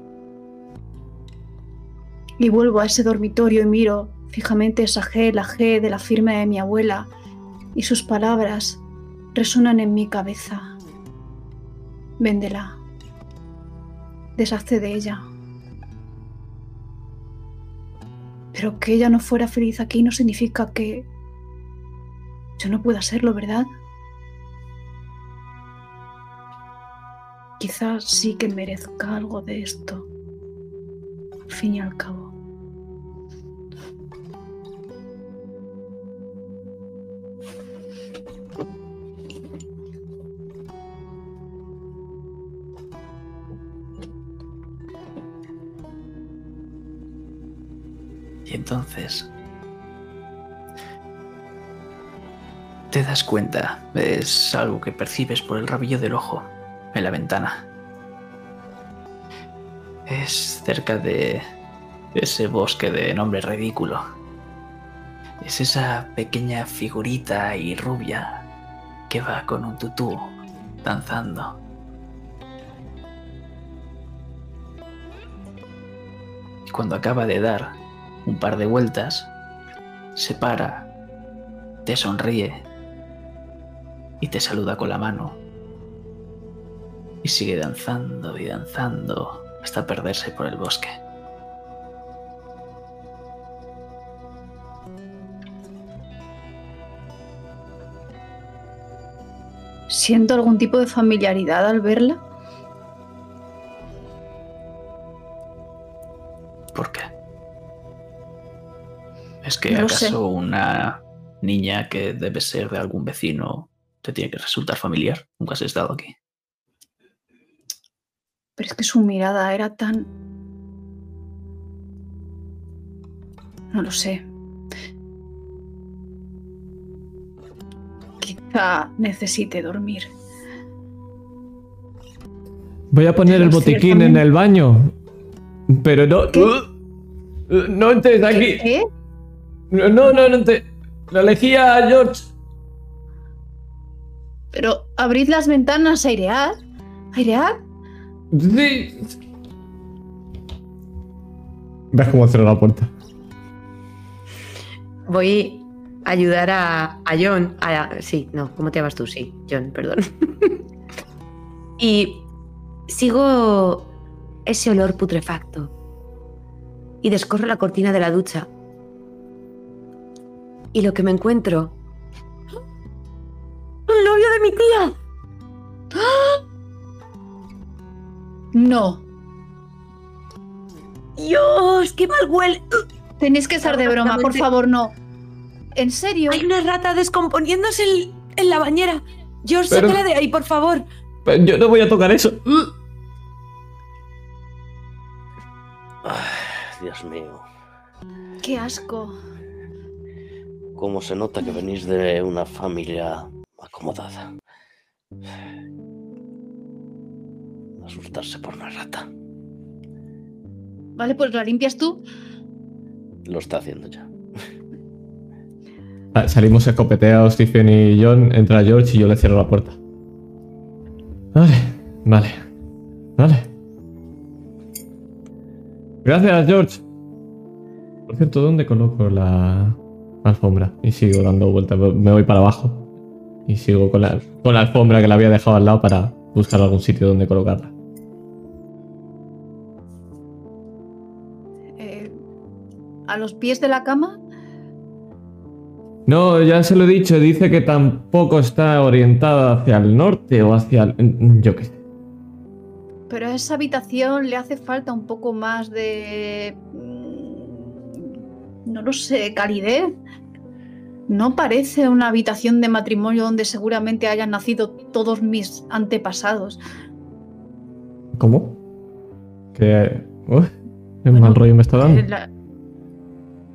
Y vuelvo a ese dormitorio y miro fijamente esa G, la G de la firma de mi abuela, y sus palabras resuenan en mi cabeza. Véndela. Deshazte de ella. Pero que ella no fuera feliz aquí no significa que yo no pueda serlo, ¿verdad? Quizás sí que merezca algo de esto. Al fin y al cabo. Y entonces te das cuenta, es algo que percibes por el rabillo del ojo en la ventana. Es cerca de ese bosque de nombre ridículo. Es esa pequeña figurita y rubia que va con un tutú danzando. Cuando acaba de dar un par de vueltas, se para, te sonríe y te saluda con la mano. Y sigue danzando y danzando hasta perderse por el bosque. ¿Siento algún tipo de familiaridad al verla? ¿Por qué? ¿Es que No acaso una niña que debe ser de algún vecino te tiene que resultar familiar? Nunca has estado aquí. Pero es que su mirada era tan... No lo sé. Quizá necesite dormir. Voy a poner el botiquín en el baño. Pero no. ¿Qué? Uh, No entres aquí. ¿Qué? No, no, no, te. Lo elegía George. Pero abrid las ventanas, airead. Airead. Sí. ¿Ves cómo cerró la puerta? Voy a ayudar a, a John. a- sí, no, ¿cómo te llamas tú? Sí, John, perdón. [laughs] y sigo ese olor putrefacto. Y descorro la cortina de la ducha. Y lo que me encuentro. ¡El novio de mi tía! No. ¡Dios! ¡Qué mal huele! Tenéis que estar de broma, por favor, no. ¿En serio? Hay una rata descomponiéndose en, en la bañera. George, Pero- sácala de ahí, por favor. Pero Yo no voy a tocar eso. Ay, Dios mío. Qué asco. Cómo se nota que venís de una familia acomodada. Asustarse por una rata. Vale, pues la limpias tú. Lo está haciendo ya. Salimos escopeteados, Stephen y John. Entra George y yo le cierro la puerta. Vale, vale. Vale. Gracias, George. Por cierto, ¿dónde coloco la alfombra? Y sigo dando vueltas. Me voy para abajo. Y sigo con la, con la alfombra que la había dejado al lado para buscar algún sitio donde colocarla. Eh, a los pies de la cama. No, ya se lo he dicho. Dice que tampoco está orientada hacia el norte o hacia el... Yo qué sé. Pero a esa habitación le hace falta un poco más de... mm, No lo sé, calidez. No parece una habitación de matrimonio donde seguramente hayan nacido todos mis antepasados. ¿Cómo? Que... Uf, qué Bueno, mal rollo me está Eh, dando. la-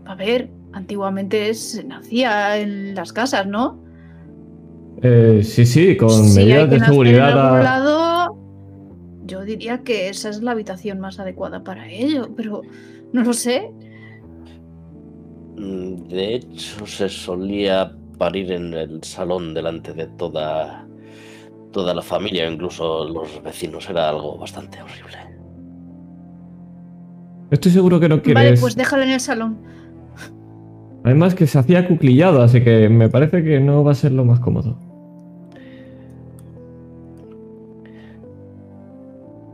A ver, antiguamente se nacía en las casas, ¿no? Eh, sí, sí, con medidas de seguridad. En algún lado, yo diría que esa es la habitación más adecuada para ello, pero no lo sé. Mm, De hecho, se solía parir en el salón delante de toda, toda la familia, incluso los vecinos. Era algo bastante horrible. Estoy seguro que no quieres. Vale, pues déjala en el salón. Además que se hacía cuclillado, así que me parece que no va a ser lo más cómodo.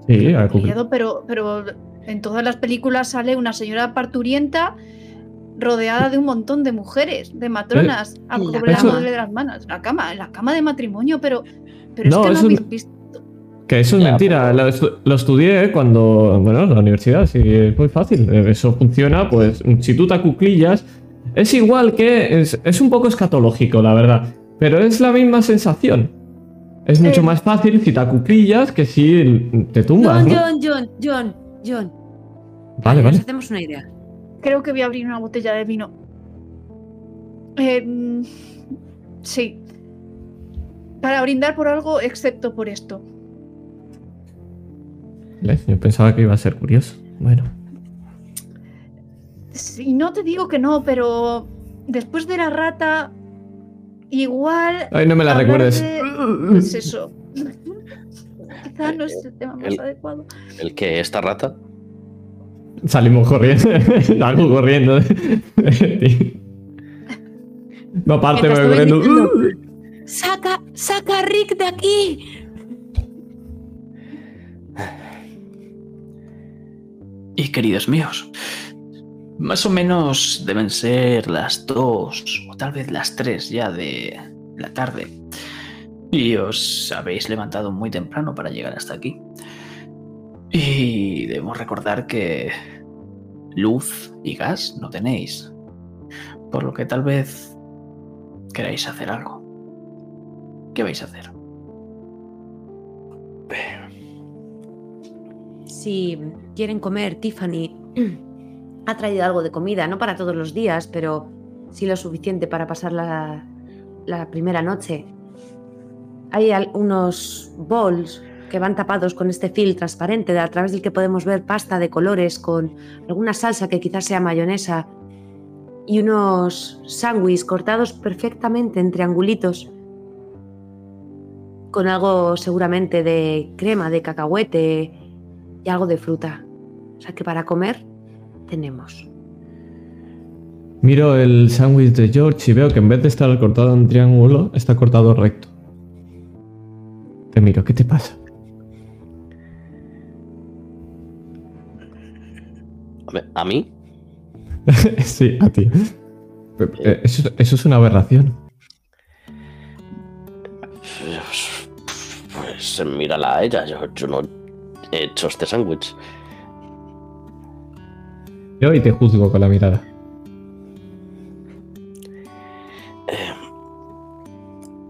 Sí, a cucli- Cuidado, pero, pero en todas las películas sale una señora parturienta rodeada de un montón de mujeres, de matronas, la acomodándole cama. las manos. La cama, la cama de matrimonio, pero, pero No, es que no eso habéis visto. Que eso es Ya, mentira. pero- Lo, lo estudié cuando. Bueno, en la universidad, sí, es muy fácil. Eh, Eso funciona, pues si tú te acuclillas. Es igual que. Es, es un poco escatológico, la verdad. Pero es la misma sensación. Es mucho Eh. más fácil si te acuclillas que si te tumbas, John, ¿no? John, John, John, John. Vale, Nos vale. hacemos una idea. Creo que voy a abrir una botella de vino. Eh, sí. Para brindar por algo, excepto por esto. Yo pensaba que iba a ser curioso. Bueno. Sí, no te digo que no, pero después de la rata, igual. Ay, no me la recuerdes. de- Pues eso. [laughs] Quizá no es el tema más El- adecuado. ¿El que ¿Esta rata? Salimos corriendo. [laughs] Salgo corriendo. no, aparte Mientras voy corriendo. diciendo, ¡Saca, saca a Rick de aquí! Y queridos míos, más o menos deben ser las dos o tal vez las tres ya de la tarde. Y os habéis levantado muy temprano para llegar hasta aquí. Y debemos recordar que luz y gas no tenéis. Por lo que tal vez queráis hacer algo. ¿Qué vais a hacer? Si quieren comer, Tiffany ha traído algo de comida, no para todos los días, pero sí lo suficiente para pasar la, primera noche. Hay unos bowls que van tapados con este film transparente a través del que podemos ver pasta de colores con alguna salsa que quizás sea mayonesa y unos sándwiches cortados perfectamente en triangulitos con algo seguramente de crema, de cacahuete y algo de fruta. O sea que para comer tenemos. Miro el sándwich de George y veo que en vez de estar cortado en triángulo, está cortado recto. Te miro, ¿qué te pasa? ¿A mí? [laughs] sí, a ti. Eh, Eso, eso es una aberración. Pues mírala a ella. Yo, yo no he hecho este sándwich. Yo y te juzgo con la mirada.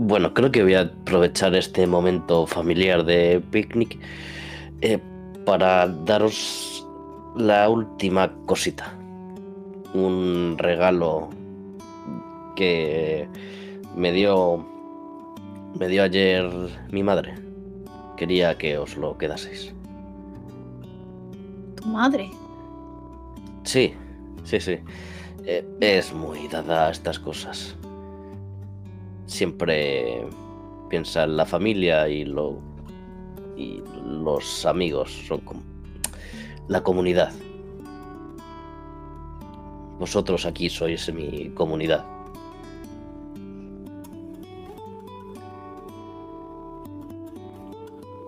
Bueno, creo que voy a aprovechar este momento familiar de picnic eh, para daros la última cosita. Un regalo que me dio me dio ayer mi madre. Quería que os lo quedaseis. Tu madre. Sí, sí, sí. Eh, es muy dada a estas cosas. Siempre piensa en la familia y lo y los amigos son como la comunidad. Vosotros aquí sois mi comunidad.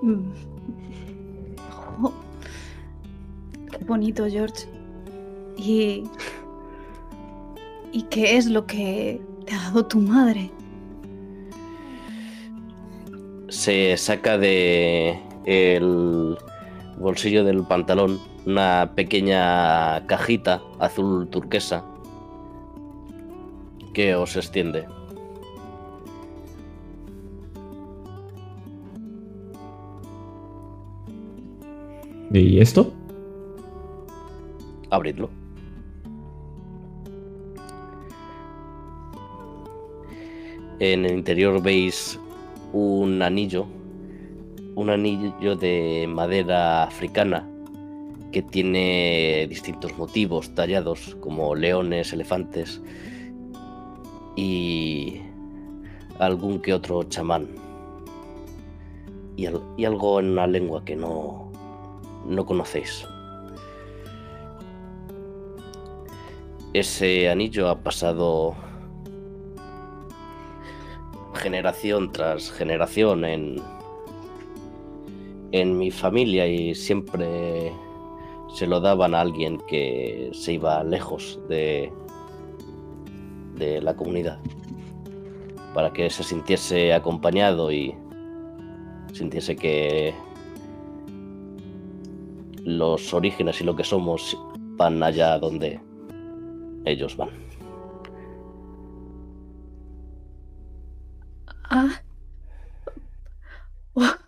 Mm. [laughs] Qué bonito, George. ¿Y. ¿Y qué es lo que te ha dado tu madre? Se saca de el bolsillo del pantalón una pequeña cajita azul turquesa que os extiende. ¿Y esto? Abridlo. En el interior veis un anillo, un anillo de madera africana que tiene distintos motivos tallados como leones, elefantes y algún que otro chamán. Y, al- y algo en una lengua que no, no conocéis. Ese anillo ha pasado generación tras generación en, en mi familia y siempre se lo daban a alguien que se iba lejos de, de la comunidad para que se sintiese acompañado y sintiese que los orígenes y lo que somos van allá donde ellos van. Ah. Oh.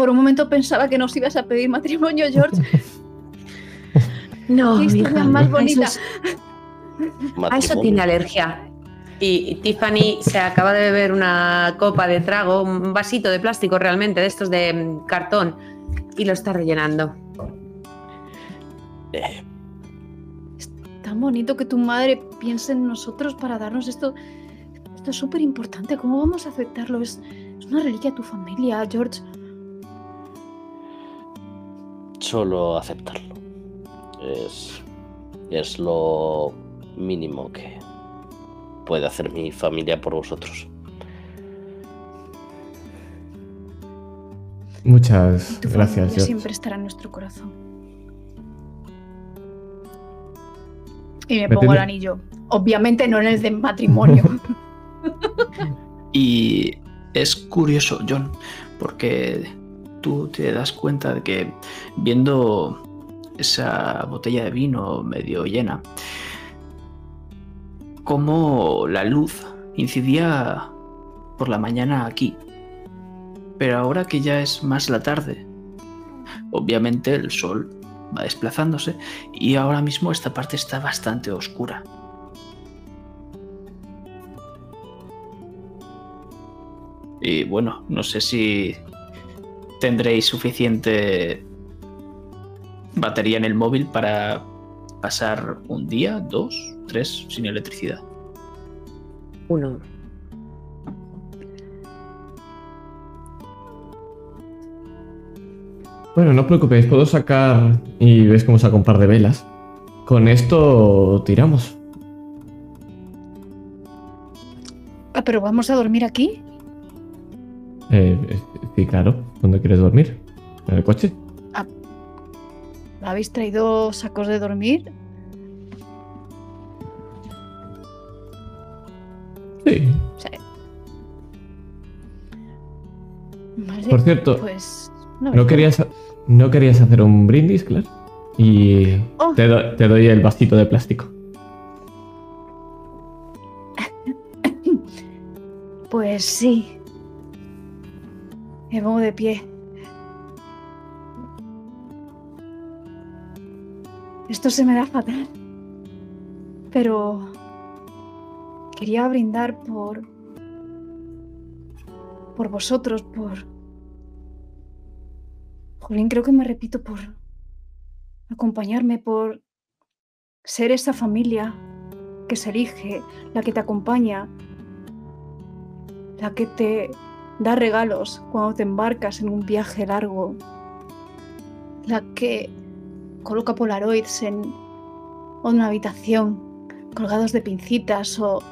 Por un momento pensaba que nos ibas a pedir matrimonio, George. [laughs] No, Qué historia hija, más bonita. eso es- [laughs] A eso tiene alergia. Y, Tiffany se acaba de beber una copa de trago, un vasito de plástico realmente, de estos de mm, cartón, y lo está rellenando. Eh, Tan bonito que tu madre piense en nosotros para darnos esto. Esto es súper importante. ¿Cómo vamos a aceptarlo? Es, es una reliquia de tu familia, George. Solo aceptarlo. Es, es lo mínimo que puede hacer mi familia por vosotros. Muchas Tu gracias, siempre estará en nuestro corazón. Y me Me pongo el anillo. Obviamente no en el de matrimonio. [laughs] Y es curioso, John, porque tú te das cuenta de que viendo esa botella de vino medio llena, cómo la luz incidía por la mañana aquí. Pero ahora que ya es más la tarde, obviamente el sol va desplazándose y ahora mismo esta parte está bastante oscura. Y bueno, no sé si tendréis suficiente batería en el móvil para pasar un día, dos, tres sin electricidad. Uno. Bueno, no os preocupéis, puedo sacar y ves cómo saco un par de velas. Con esto tiramos. Ah, pero vamos a dormir aquí. Eh, eh, sí, claro. ¿Dónde quieres dormir? ¿En el coche? ¿Habéis traído sacos de dormir? Sí. Sí. Vale, Por cierto, Pues. ¿no querías, no querías hacer un brindis, claro? Y Oh. te, do- te doy el vasito de plástico. Pues sí. Me pongo de pie. Esto se me da fatal. Pero quería brindar por por vosotros, por Jolín, creo que me repito por acompañarme, por ser esa familia que se elige, la que te acompaña, la que te da regalos cuando te embarcas en un viaje largo, la que coloca polaroids en una habitación colgados de pincitas o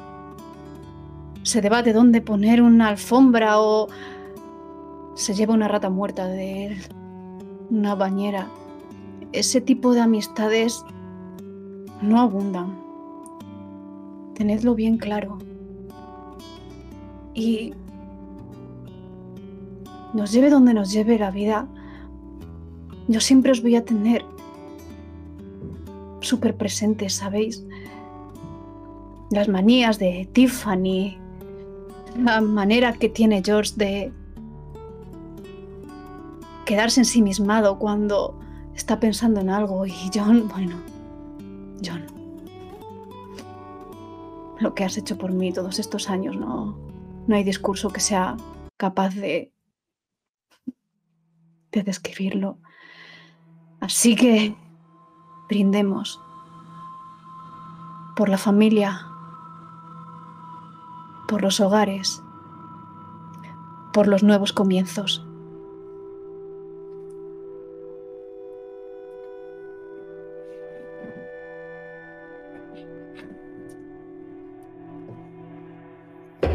se debate dónde poner una alfombra o se lleva una rata muerta de una bañera. Ese tipo de amistades no abundan. Tenedlo bien claro. Y nos lleve donde nos lleve la vida, yo siempre os voy a tener súper presentes, ¿sabéis? Las manías de Tiffany, la manera que tiene George de quedarse ensimismado cuando está pensando en algo y John, bueno, John, lo que has hecho por mí todos estos años, no, no hay discurso que sea capaz de de describirlo. Así que brindemos por la familia, por los hogares, por los nuevos comienzos.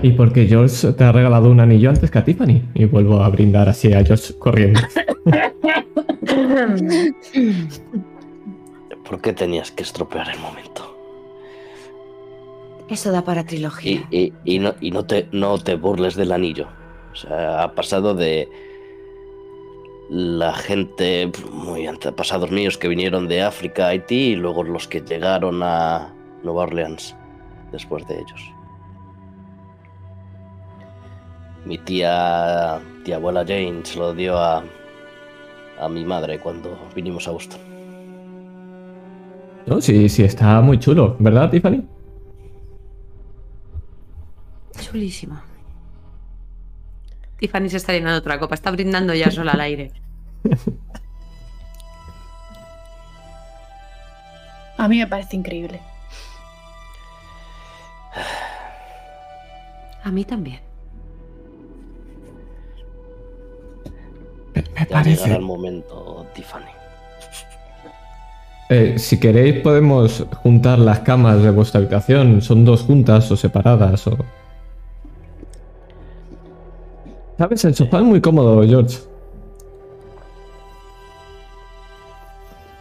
Y porque George te ha regalado un anillo antes que a Tiffany. Y vuelvo a brindar así a George corriendo. [laughs] ¿Por qué tenías que estropear el momento? Eso da para Y, trilogía. y- y no, y no, te, no te burles del anillo. O sea, ha pasado de la gente, muy antepasados míos que vinieron de África a Haití y luego los que llegaron a Nueva Orleans después de ellos. Mi tía, tía abuela Jane se lo dio a, a mi madre cuando vinimos a Boston. No, sí, sí, está muy chulo, ¿verdad, Tiffany? Chulísimo. Tiffany se está llenando otra copa, está brindando ya sola al aire. [laughs] A mí me parece increíble. A mí también. Me, me Ya parece. llegará el momento, Tiffany. Eh, si queréis podemos juntar las camas de vuestra habitación. Son dos juntas o separadas o... ¿Sabes? El sofá es muy cómodo, George.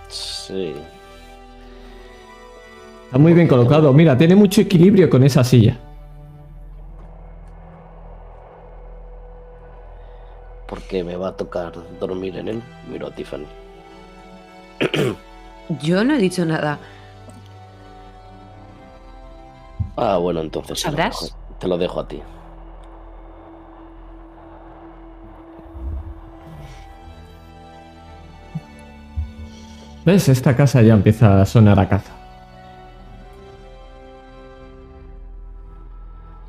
Sí. Está muy bien colocado. Mira, tiene mucho equilibrio con esa silla. Porque me va a tocar dormir en él. Miro a Tiffany. [clears throat] Yo no he dicho nada. Ah, bueno, entonces te lo ¿Sabrás? dejo- te lo dejo a ti. ¿Ves? Esta casa ya empieza a sonar a caza.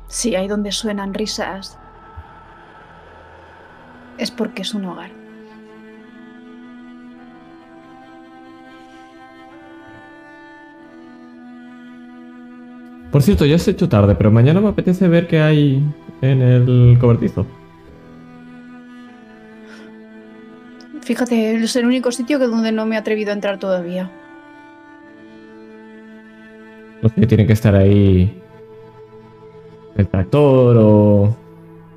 Si hay donde suenan risas, es porque es un hogar. Por cierto, ya se hecho tarde, pero mañana me apetece ver qué hay en el cobertizo. Fíjate, es el único sitio que donde no me he atrevido a entrar todavía. No sé, tiene que estar ahí el tractor o,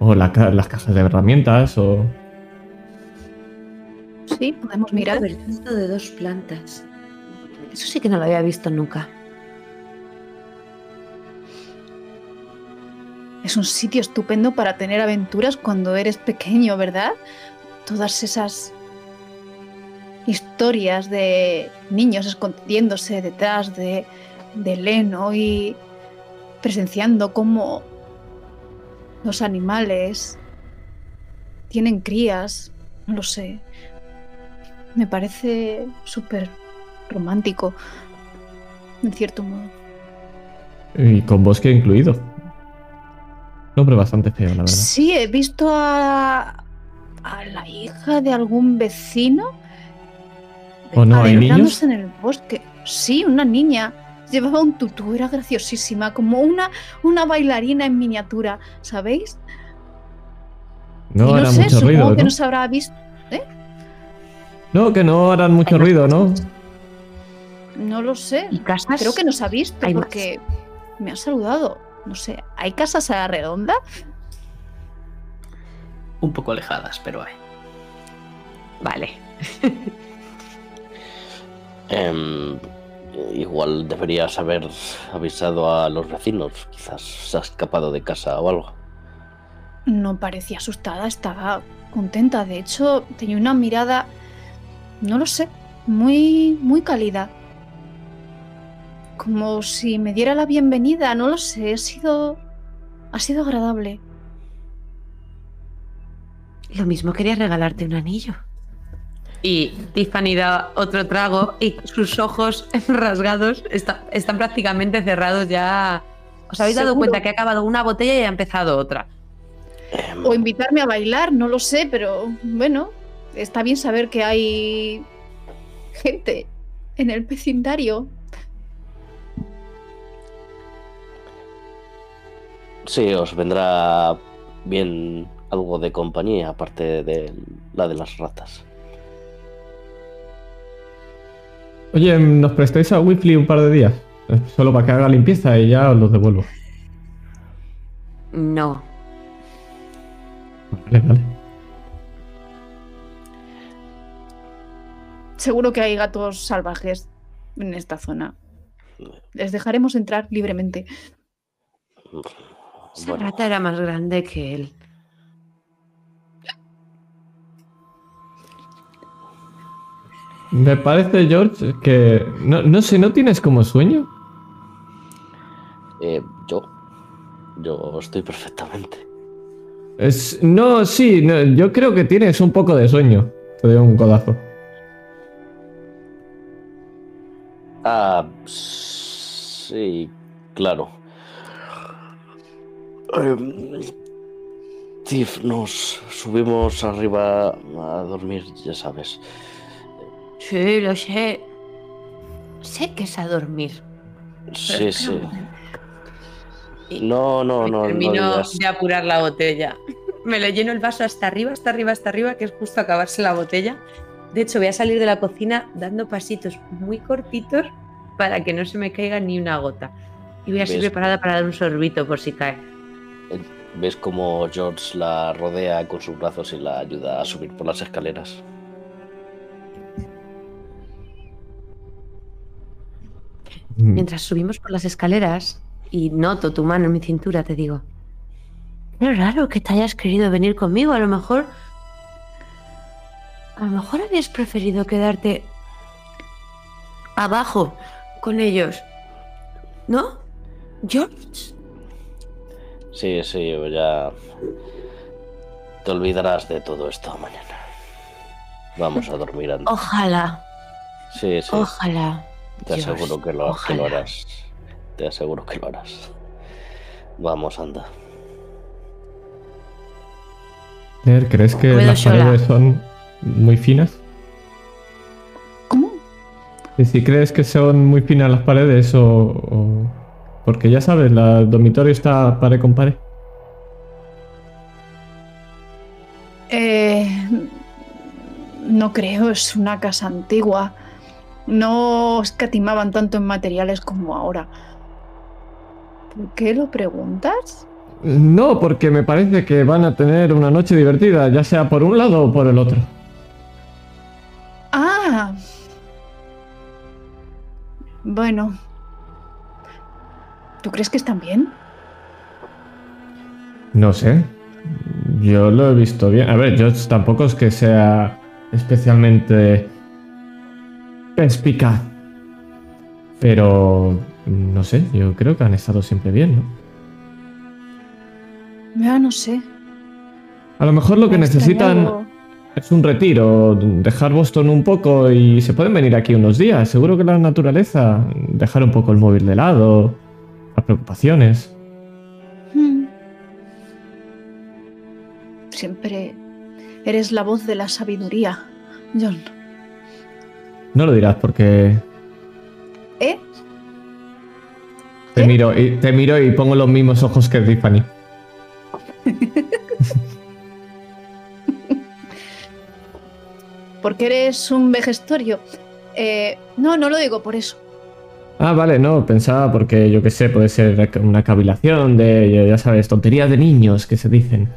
o la ca- las cajas de herramientas o... Sí, podemos mirar. Un cobertizo de dos plantas. Eso sí que no lo había visto nunca. Es un sitio estupendo para tener aventuras cuando eres pequeño, ¿verdad? Todas esas historias de niños escondiéndose detrás de, de Leno y presenciando cómo los animales tienen crías, no lo sé. Me parece súper romántico, en cierto modo. Y con bosque incluido. Nombre bastante feo, la verdad. Sí, he visto a, a la hija de algún vecino ¿O no hay niños? en el bosque. Sí, una niña. Llevaba un tutú, era graciosísima, como una, una bailarina en miniatura, ¿sabéis? No Y harán sé, mucho supongo ruido, que ¿no? no se habrá visto. No, que no harán mucho Hay más ruido, ¿no? No lo sé. ¿Y casas? Creo que nos ha visto hay más. porque me ha saludado. No sé, ¿hay casas a la redonda? Un poco alejadas, pero hay. Vale. [laughs] Em, igual deberías haber avisado a los vecinos. Quizás se ha escapado de casa o algo. No parecía asustada, estaba contenta. De hecho, tenía una mirada, no lo sé, muy, muy cálida. Como si me diera la bienvenida, no lo sé, ha sido, ha sido agradable. Lo mismo quería regalarte un anillo. Y Tiffany da otro trago y sus ojos [laughs] rasgados está- están prácticamente cerrados ya. ¿Os habéis dado Seguro. cuenta que ha acabado una botella y ha empezado otra? Em, O invitarme a bailar, no lo sé, pero bueno, está bien saber que hay gente en el vecindario. sí, os vendrá bien algo de compañía, aparte de la de las ratas. Oye, ¿nos prestáis a Whiffly un par de días? Eh, Solo para que haga limpieza y ya os los devuelvo. No. Vale, vale. Seguro que hay gatos salvajes en esta zona. Les dejaremos entrar libremente. Esa Bueno, rata era más grande que él. Me parece, George, que... No, no sé, ¿no tienes como sueño? eh, yo. Yo estoy perfectamente. Es... No, sí, no, yo creo que tienes un poco de sueño. Te doy un codazo. Ah, sí, claro. Em, Tiff, nos subimos arriba a dormir, ya sabes. Sí, lo sé. Sé que es a dormir. Sí, sí. No, no, no, no termino digas. de apurar la botella. [laughs] Me le lleno el vaso hasta arriba, hasta arriba, hasta arriba, que es justo acabarse la botella. De hecho, voy a salir de la cocina dando pasitos muy cortitos para que no se me caiga ni una gota. Y voy a estar ¿Ves? preparada para dar un sorbito por si cae. Ves como George la rodea con sus brazos y la ayuda a subir por las escaleras. Mm, Mientras subimos por las escaleras y noto tu mano en mi cintura, te digo, es raro que te hayas querido venir conmigo. A lo mejor... A lo mejor habías preferido quedarte abajo con ellos. ¿No? George. Sí, sí, ya te olvidarás de todo esto mañana. Vamos a dormir antes. Ojalá, Sí, sí, ojalá. Te aseguro que lo, que lo ojalá. harás. Te aseguro que lo harás. Vamos, anda. ¿crees que Puedo las sola. paredes son muy finas? ¿Cómo? Y si crees que son muy finas las paredes o... o- Porque ya sabes, la- el dormitorio está pared con pared. Eh, no creo, es una casa antigua. No escatimaban tanto en materiales como ahora. ¿Por qué lo preguntas? No, porque me parece que van a tener una noche divertida, ya sea por un lado o por el otro. Ah. Bueno. ¿Tú crees que están bien? No sé. Yo lo he visto bien. A ver, yo tampoco es que sea especialmente perspicaz. Pero no sé, yo creo que han estado siempre bien, ¿no? Ya no sé. A lo mejor lo que Me necesitan extrañado- es un retiro, dejar Boston un poco y se pueden venir aquí unos días. Seguro que la naturaleza, dejar un poco el móvil de lado, las preocupaciones. Hmm. Siempre eres la voz de la sabiduría, John. No lo dirás porque ¿Eh? te ¿Qué? miro y te miro y pongo los mismos ojos que Tiffany. [laughs] Porque eres un vejestorio. Eh, no, no lo digo por eso. Ah, vale, no, pensaba porque yo qué sé, puede ser una cavilación de, ya sabes, tonterías de niños que se dicen.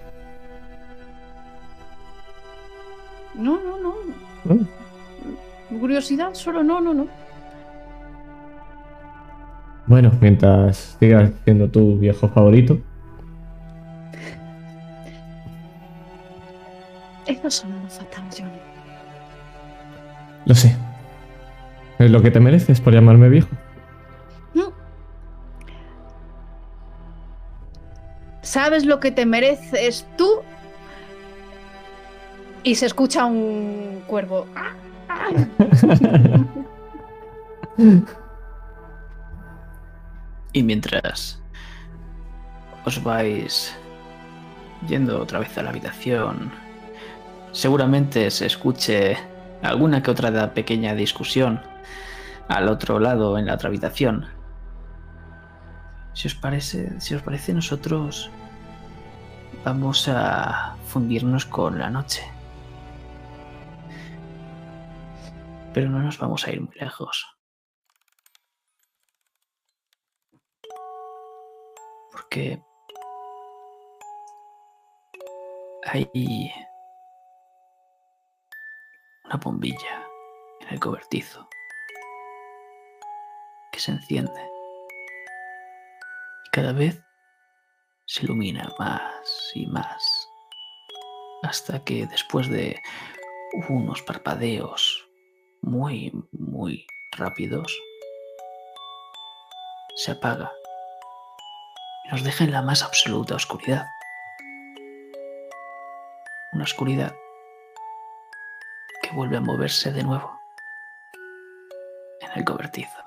No, no, no. ¿no? Curiosidad, solo no, no, no. Bueno, mientras sigas siendo tu viejo favorito. Eso sonó fatal, John. Lo sé. Es lo que te mereces por llamarme viejo. No. ¿Sabes lo que te mereces tú? Y se escucha un cuervo. ¡Ah! [laughs] Y mientras os vais yendo otra vez a la habitación, seguramente se escuche alguna que otra pequeña discusión al otro lado en la otra habitación. Si os parece, si os parece nosotros vamos a fundirnos con la noche. Pero no nos vamos a ir muy lejos. Porque hay una bombilla en el cobertizo que se enciende y cada vez se ilumina más y más hasta que después de unos parpadeos muy muy rápidos se apaga y nos deja en la más absoluta oscuridad. Una oscuridad que vuelve a moverse de nuevo en el cobertizo.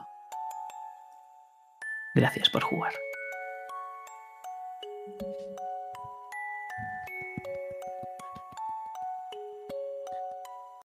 Gracias por jugar.